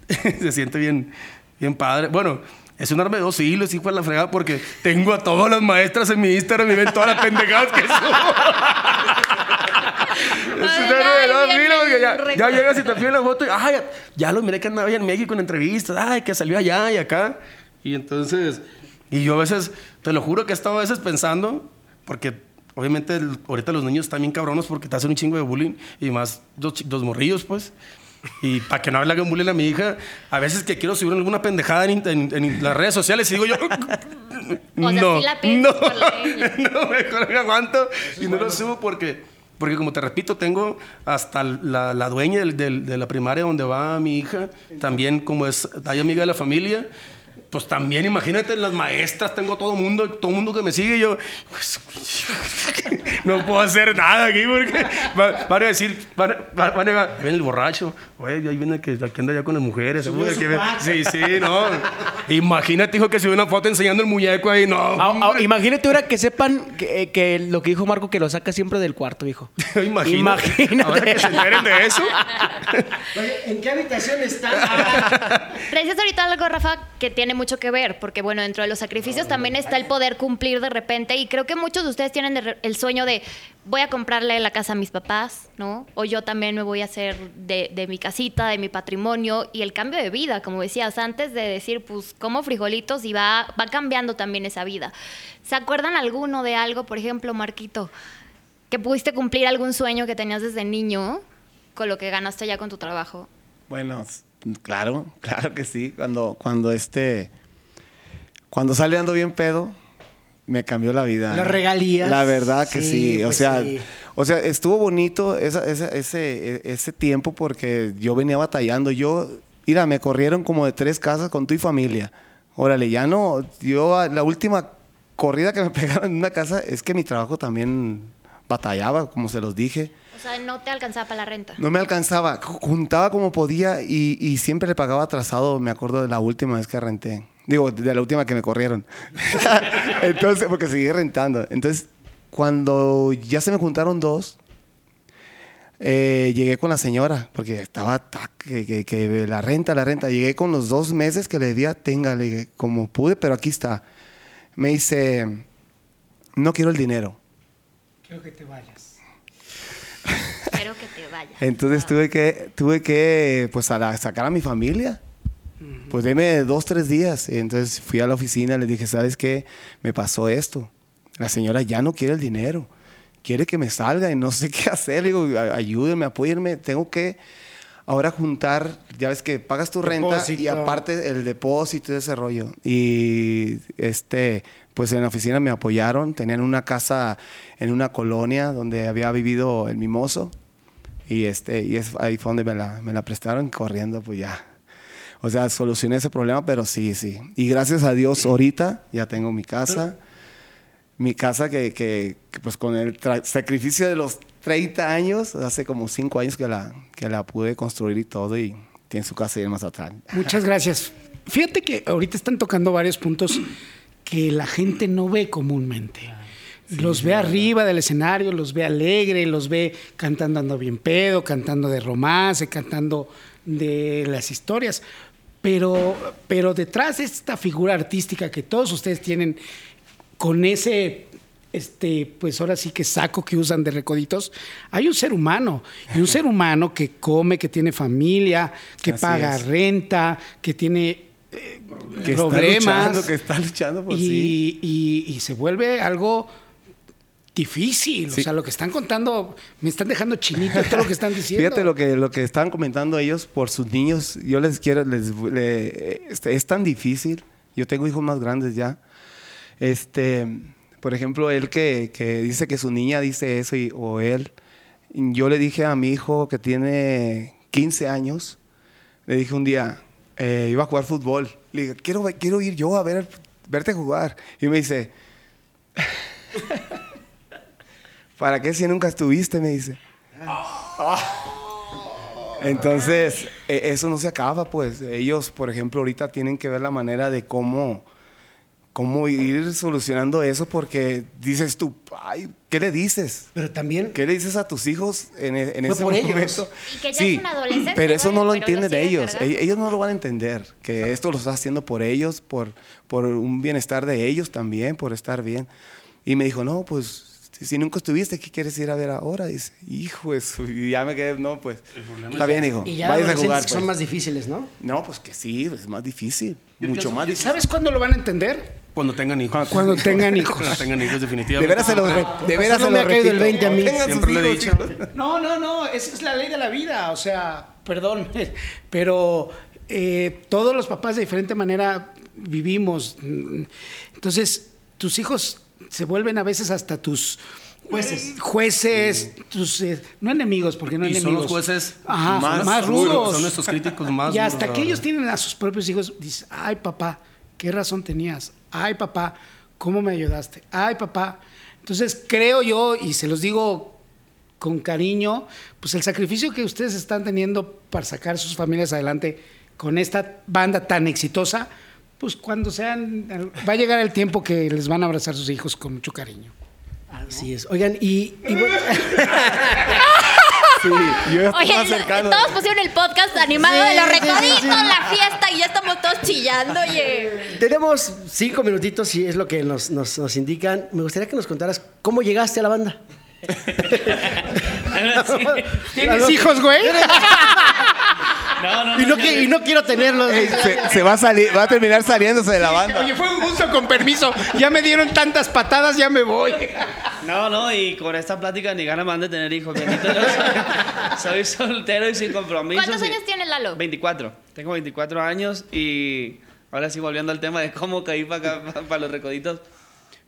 Speaker 5: se siente bien, bien padre. Bueno, es un arma de dos hilos, hijo de la fregada, porque tengo a todas las maestras en mi Instagram y ven todas las pendejadas que subo. es un
Speaker 4: Ay,
Speaker 5: arma de dos
Speaker 4: ay,
Speaker 5: hilos, porque ya, ya llegas y te piden la foto y, ay, ya, lo miré que andaba allá en México en entrevistas, ay, que salió allá y acá. Y entonces, y yo a veces, te lo juro que he estado a veces pensando, porque obviamente el- ahorita los niños están bien cabronos porque te hacen un chingo de bullying y más dos, dos morrillos, pues. Y para que no le hagan bullying a mi hija, a veces que quiero subir alguna pendejada en, en- en las redes sociales y digo yo,
Speaker 4: O sea,
Speaker 5: no,
Speaker 4: sí la
Speaker 5: no,
Speaker 4: por la
Speaker 5: no, mejor me aguanto y no lo subo porque, porque como te repito, tengo hasta la, la dueña de la primaria donde va mi hija, también como es, hay amiga de la familia, pues también imagínate las maestras, tengo todo mundo, todo mundo que me sigue y yo, pues, no puedo hacer nada aquí porque va- van a decir, van, a- van- van a ven el borracho, oye, ahí viene el que, el que anda ya con las mujeres, seguro que ve- sí, sí, no, imagínate hijo que sube una foto enseñando el muñeco ahí, no,
Speaker 6: Ah, ah, imagínate ahora que sepan que, eh, que lo que dijo Marco, que lo saca siempre del cuarto, hijo.
Speaker 5: Imagínate.
Speaker 6: Imagínate.
Speaker 5: Ahora que se enteren de eso.
Speaker 6: ¿en qué habitación están?
Speaker 4: Decías ahorita algo, Rafa, que tiene mucho que ver, porque bueno, dentro de los sacrificios también está el poder cumplir de repente, y creo que muchos de ustedes tienen el sueño de voy a comprarle la casa a mis papás, ¿no? O yo también me voy a hacer de, de mi casita, de mi patrimonio, y el cambio de vida, como decías antes de decir, pues como frijolitos, y va, va cambiando también esa vida. ¿Se acuerdan alguno de algo, por ejemplo, Marquito, que pudiste cumplir algún sueño que tenías desde niño con lo que ganaste ya con tu trabajo?
Speaker 7: Bueno, claro, claro que sí. Cuando, cuando este, cuando sale ando bien pedo, me cambió la vida.
Speaker 6: Las regalías.
Speaker 7: La verdad que
Speaker 6: Sí,
Speaker 7: sí. O
Speaker 6: pues
Speaker 7: sea,
Speaker 6: sí.
Speaker 7: o sea, estuvo bonito esa- esa- ese, ese tiempo porque yo venía batallando. Yo, mira, me corrieron como de tres casas con tu y familia. Órale, ya no. Yo la última corrida que me pegaron en una casa es que mi trabajo también batallaba, como se los dije.
Speaker 4: O sea, no te alcanzaba para la renta.
Speaker 7: No me alcanzaba, ju- juntaba como podía y, y siempre le pagaba atrasado, me acuerdo de la última vez que renté. Digo, de la última que me corrieron. Entonces, porque seguí rentando. Entonces, cuando ya se me juntaron dos, eh, llegué con la señora, porque estaba ta- que, que- que la renta, la renta. Llegué con los dos meses que le debía, tenga, le dije, como pude, pero aquí está. Me dice, no quiero el dinero.
Speaker 3: Quiero que te vayas.
Speaker 4: Quiero que te vayas.
Speaker 7: Entonces tuve que, tuve que pues, a la- sacar a mi familia. Pues deme dos, tres días. Entonces fui a la oficina, le dije, ¿sabes qué? Me pasó esto. La señora ya no quiere el dinero. Quiere que me salga y no sé qué hacer. Le digo, "A- ayúdenme, apóyenme. Tengo que ahora juntar, ya ves que pagas tu renta y aparte el depósito y ese rollo. Y este, pues en la oficina me apoyaron. Tenían una casa en una colonia donde había vivido el mimoso. Y, este, y es, ahí fue donde me la, me la prestaron corriendo, pues ya. O sea, solucioné ese problema, pero sí, sí. Y gracias a Dios, ahorita ya tengo mi casa. Mi casa que, que- que, pues con el sacrificio de los 30 años, hace como 5 años que la, que la pude construir y todo, y tiene su casa ahí en Mazatlán.
Speaker 3: Muchas gracias. Fíjate que ahorita están tocando varios puntos que la gente no ve comúnmente. Los ve arriba del escenario, los ve alegre, los ve cantando ando bien pedo, cantando de romance, cantando de las historias. Pero, pero detrás de esta figura artística que todos ustedes tienen con ese, este, pues ahora sí que saco que usan de recoditos, hay un ser humano. Y un ser humano que come, que tiene familia, que
Speaker 7: Así
Speaker 3: paga
Speaker 7: es.
Speaker 3: renta, que tiene eh,
Speaker 7: Que está
Speaker 3: problemas.
Speaker 7: luchando, que está luchando por sí.
Speaker 3: y, y- y se vuelve algo difícil.
Speaker 7: Sí.
Speaker 3: O sea, lo que están contando, me están dejando chinito todo lo que están diciendo.
Speaker 7: Fíjate lo que, lo que estaban comentando ellos por sus niños. Yo les quiero, les, le- este, es tan difícil. Yo tengo hijos más grandes ya. Este, por ejemplo, él que, que dice que su niña dice eso y- o él. Yo le dije a mi hijo que tiene 15 años, le dije un día, eh, iba a jugar fútbol. Le dije, quiero, quiero ir yo a ver, verte jugar. Y me dice, ¿para qué si nunca estuviste? Me dice. Entonces, e- eso no se acaba, pues. Ellos, por ejemplo, ahorita tienen que ver la manera de cómo, cómo ir solucionando eso, porque dices tú, ay, ¿qué le dices?
Speaker 6: Pero también
Speaker 7: ¿Qué le dices a tus hijos en, e- en ese
Speaker 6: por ellos.
Speaker 7: momento?
Speaker 4: Y que ya es una adolescencia,
Speaker 7: pero eso no
Speaker 4: ¿no?
Speaker 7: lo entienden
Speaker 4: siguen
Speaker 7: ellos. E- Ellos no lo van a entender, que esto lo está haciendo por ellos, por, por un bienestar de ellos también, por estar bien. Y me dijo, no, pues, si, nunca estuviste, ¿qué quieres ir a ver ahora? Dice, hijo, eso. Y ya me quedé, no, pues, está bien, hijo.
Speaker 6: y ya
Speaker 7: Vayas a jugar,
Speaker 6: que son
Speaker 7: pues".
Speaker 6: más difíciles, ¿no?
Speaker 7: No, pues que sí, es más difícil. mucho más difícil.
Speaker 3: ¿Sabes cuándo lo van a entender?
Speaker 5: Cuando tengan hijos.
Speaker 3: Cuando tengan hijos.
Speaker 5: Cuando tengan hijos,
Speaker 7: De
Speaker 5: definitivamente.
Speaker 7: veras se los, re- de veras
Speaker 6: no
Speaker 7: se
Speaker 6: me ha caído el
Speaker 7: repito.
Speaker 6: 20 a mí.
Speaker 5: Siempre lo he dicho.
Speaker 3: No, no, no, esa es la ley de la vida, o sea, perdón, pero eh, todos los papás de diferente manera vivimos. Entonces, tus hijos se vuelven a veces hasta tus jueces, jueces tus, eh, no enemigos, porque no
Speaker 5: Y son
Speaker 3: enemigos.
Speaker 5: los jueces
Speaker 3: Ajá,
Speaker 7: más
Speaker 3: más, rudos.
Speaker 5: son nuestros críticos más
Speaker 3: Y hasta que ellos tienen a sus propios hijos, dices, ay papá, qué razón tenías. Ay papá, ¿cómo me ayudaste? Ay papá. Entonces creo yo, y se los digo con cariño, pues el sacrificio que ustedes están teniendo para sacar sus familias adelante con esta banda tan exitosa, pues cuando sean, va a llegar el tiempo que les van a abrazar sus hijos con mucho cariño.
Speaker 6: Así es. Oigan, y, y bueno,
Speaker 7: Sí, yo estoy
Speaker 4: Oye,
Speaker 7: más cercano.
Speaker 4: todos pusieron el podcast animado
Speaker 6: Sí,
Speaker 4: de los
Speaker 6: sí, sí,
Speaker 4: recoditos,
Speaker 6: sí.
Speaker 4: la fiesta, y ya estamos todos chillando, oye.
Speaker 6: tenemos cinco minutitos, si es lo que nos, nos, nos indican. Me gustaría que nos contaras cómo llegaste a la banda.
Speaker 3: ¿Tienes hijos, güey?
Speaker 10: No, no,
Speaker 6: Y no, qui- y no quiero tenerlos.
Speaker 7: Se, se va a salir, va a terminar saliéndose de la banda.
Speaker 3: Oye, fue un gusto, con permiso. Ya me dieron tantas patadas, ya me voy.
Speaker 10: No, no, y con esta plática ni ganas me han de tener hijos. Bendito Dios. Soy soltero y sin compromiso.
Speaker 4: ¿Cuántos años tiene Lalo?
Speaker 10: 24. Tengo 24 años y ahora sí volviendo al tema de cómo caí para acá, para los recoditos.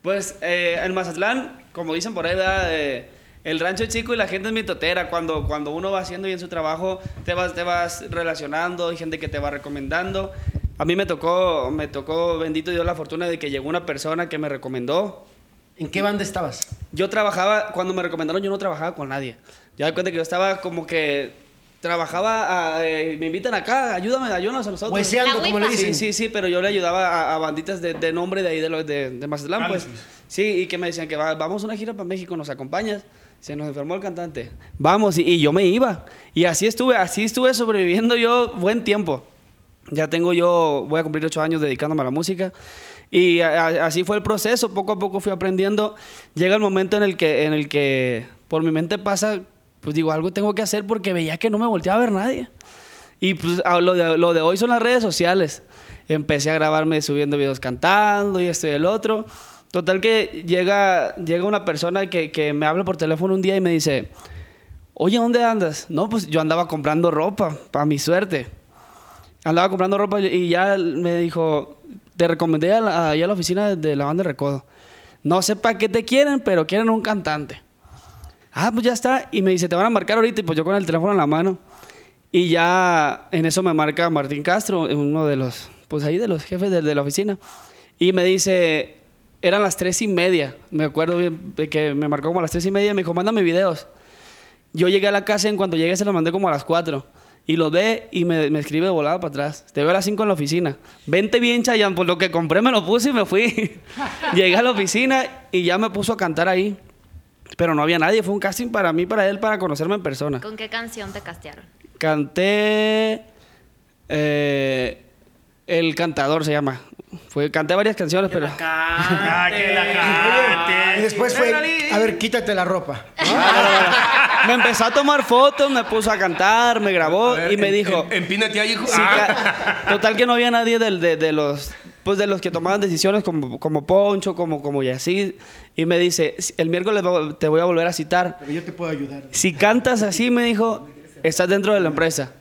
Speaker 10: Pues eh, en Mazatlán, como dicen por ahí, ¿verdad? Eh, el rancho es chico y la gente es mitotera. Cuando, cuando uno va haciendo bien su trabajo, te vas, te vas relacionando, hay gente que te va recomendando. A mí me tocó, me tocó, bendito Dios, la fortuna de que llegó una persona que me recomendó.
Speaker 6: ¿En qué banda estabas?
Speaker 10: Yo trabajaba, cuando me recomendaron, yo no trabajaba con nadie. Ya de cuenta que yo estaba como que trabajaba, a, eh, me invitan acá, ayúdame, ayúdanos a nosotros.
Speaker 6: Hueseando,
Speaker 4: La
Speaker 6: como le dicen.
Speaker 10: Sí, sí, sí, pero yo le ayudaba a, a banditas de, de nombre de ahí, de, de, de Mazatlán, pues. Sí, y que me decían que va- vamos a una gira para México, ¿nos acompañas? Se nos enfermó el cantante. Vamos, y, yo me iba. Y así estuve, así estuve sobreviviendo yo buen tiempo. Ya tengo yo, voy a cumplir ocho años dedicándome a la música. Y así fue el proceso, poco a poco fui aprendiendo. Llega el momento en el que, en el que por mi mente pasa, pues digo, algo tengo que hacer porque veía que no me volteaba a ver nadie. Y pues lo de, lo de hoy son las redes sociales. Empecé a grabarme subiendo videos cantando y esto y el otro. Total que llega, llega una persona que, que me habla por teléfono un día y me dice, oye, ¿dónde andas? No, pues yo andaba comprando ropa, para mi suerte. Andaba comprando ropa y- ya me dijo, te recomendé a la, a la oficina de la banda Recodo. No sé para qué te quieren, pero quieren un cantante. Ah, pues ya está. Y me dice, te van a marcar ahorita. Y pues yo con el teléfono en la mano. Y ya en eso me marca Martín Castro, uno de los, pues ahí de los jefes de, de la oficina. Y me dice, eran las tres y media. Me acuerdo bien de que me marcó como a las tres y media y me dijo, mándame videos. Yo llegué a la casa y en cuanto llegué se los mandé como a las 4. Y lo ve y me, me escribe de volada para atrás. Te veo a las 5 en la oficina. Vente bien, Chayanne. Por lo que compré me lo puse y me fui. llegué a la oficina y ya me puso a cantar ahí. Pero no había nadie. Fue un casting para mí, para él, para conocerme en persona.
Speaker 4: ¿Con qué canción te castearon?
Speaker 10: Canté... eh, el cantador se llama. Fue, canté varias canciones, pero...
Speaker 6: Y después fue, a ver, quítate la ropa.
Speaker 10: me empezó a tomar fotos, me puso a cantar, me grabó
Speaker 5: ver,
Speaker 10: y me
Speaker 5: en-
Speaker 10: dijo...
Speaker 5: en- Empínate ahí, hijo.
Speaker 10: Sí,
Speaker 5: Ah.
Speaker 10: total que no había nadie del- de, de los pues de los que tomaban decisiones como, como Poncho, como, como Yacid. Y me dice, el miércoles te voy a volver a citar.
Speaker 6: Pero yo te puedo ayudar.
Speaker 10: Si cantas así, me dijo, estás dentro de la empresa.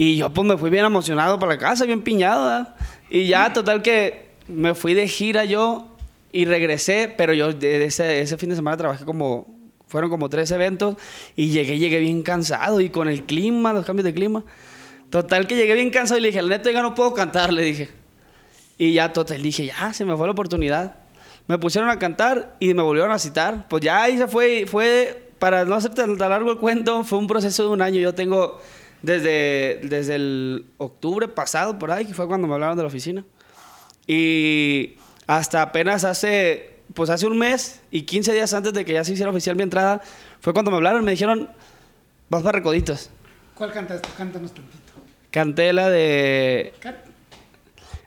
Speaker 10: Y yo pues me fui bien emocionado para la casa, bien piñado. ¿verdad? Y ya, total que me fui de gira yo y regresé, pero yo de ese, ese fin de semana trabajé como, fueron como tres eventos y llegué, llegué bien cansado y con el clima, los cambios de clima. Total que llegué bien cansado y le dije, la neta, ya no puedo cantar, le dije. Y ya, total, dije, ya, se me fue la oportunidad. Me pusieron a cantar y me volvieron a citar. Pues ya ahí se fue, fue, para no hacer tan largo el cuento, fue un proceso de un año. Yo tengo desde, desde el octubre pasado, por ahí, que fue cuando me hablaron de la oficina. Y hasta apenas hace, pues hace un mes y 15 días antes de que ya se hiciera oficial mi entrada, fue cuando me hablaron y me dijeron, vas para Recoditos.
Speaker 3: ¿Cuál cantas tú? Cántanos tantito.
Speaker 10: Canté la de...
Speaker 3: Can-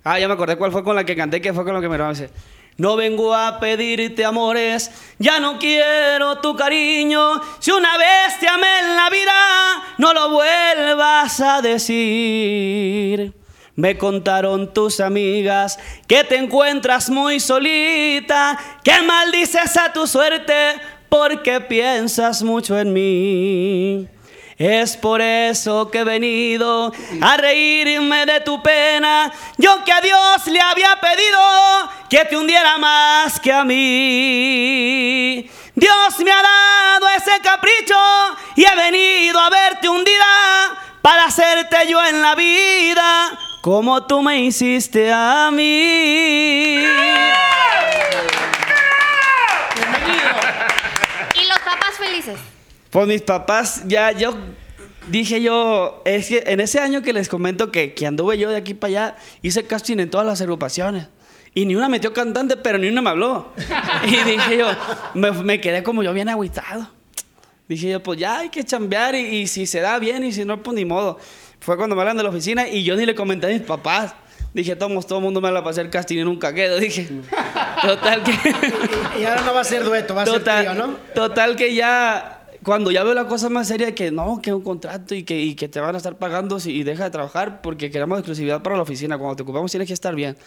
Speaker 10: Ah, ya me acordé cuál fue con la que canté, que fue con lo que me dice. No vengo a pedirte amores, ya no quiero tu cariño. Si una vez te amé en la vida, no lo vuelvas a decir. Me contaron tus amigas que te encuentras muy solita, que maldices a tu suerte porque piensas mucho en mí. Es por eso que he venido a reírme de tu pena. Yo que a Dios le había pedido que te hundiera más que a mí. Dios me ha dado ese capricho y he venido a verte hundida para hacerte yo en la vida como tú me hiciste a mí.
Speaker 4: ¿Y los papás felices?
Speaker 10: Pues mis papás, ya yo dije yo, es que en ese año que les comento que, que anduve yo de aquí para allá, hice casting en todas las agrupaciones. Y ni una metió cantante, pero ni una me habló. Y dije yo, me, me quedé como yo bien agüitado. Dije yo, pues ya hay que chambear y, y si se da bien y si no, pues ni modo. Fue cuando me hablan de la oficina y yo ni le comenté a mis papás. Dije, todos, todo el mundo me la pasé el casting y nunca quedo. Dije, total que...
Speaker 6: Y ahora no va a ser dueto, va a ser
Speaker 10: Total,
Speaker 6: trío, ¿no?
Speaker 10: total que ya, cuando ya veo la cosa más seria, que no, que un contrato y que, y que te van a estar pagando si, y deja de trabajar porque queremos exclusividad para la oficina. Cuando te ocupamos tienes que estar bien.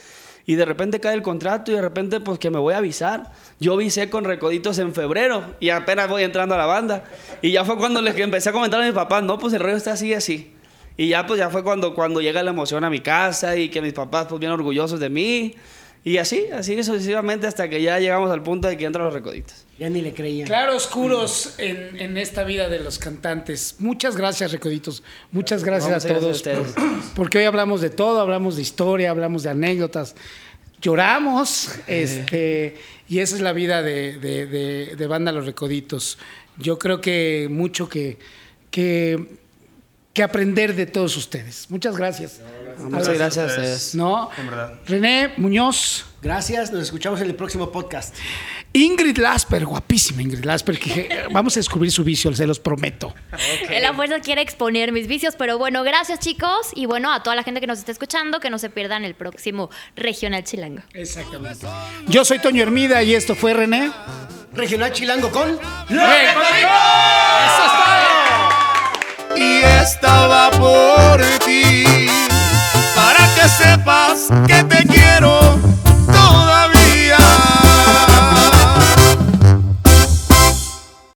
Speaker 10: Y de repente cae el contrato y de repente pues que me voy a avisar. Yo avisé con Recoditos en febrero y apenas voy entrando a la banda. Y ya fue cuando les empecé a comentar a mis papás, no, pues el rollo está así así. Y ya pues ya fue cuando, cuando llega la emoción a mi casa y que mis papás pues bien orgullosos de mí. Y así, así sucesivamente hasta que ya llegamos al punto de que entran los Recoditos.
Speaker 6: Ya ni le creía.
Speaker 3: Claro, oscuros en, en esta vida de los cantantes. Muchas gracias, Recoditos. Muchas gracias a
Speaker 10: muchas
Speaker 3: todos.
Speaker 10: gracias a
Speaker 3: por- porque hoy hablamos de todo, hablamos de historia, hablamos de anécdotas. Lloramos, este, y esa es la vida de, de- de- de Banda Los Recoditos. Yo creo que mucho que, que, que aprender de todos ustedes. Muchas gracias.
Speaker 10: Muchas gracias a ustedes.
Speaker 3: ¿No? René Muñoz.
Speaker 6: Gracias, nos escuchamos en el próximo podcast.
Speaker 3: Ingrid Lasper, guapísima Ingrid Lasper, que vamos a descubrir su vicio, se los prometo.
Speaker 4: Él a fuerza quiere exponer mis vicios, pero bueno, gracias chicos. Y bueno, a toda la gente que nos está escuchando, que no se pierdan el próximo Regional Chilango.
Speaker 3: Exactamente. Yo soy Toño Hermida y esto fue René.
Speaker 6: Regional Chilango con...
Speaker 2: y estaba por sepas que te quiero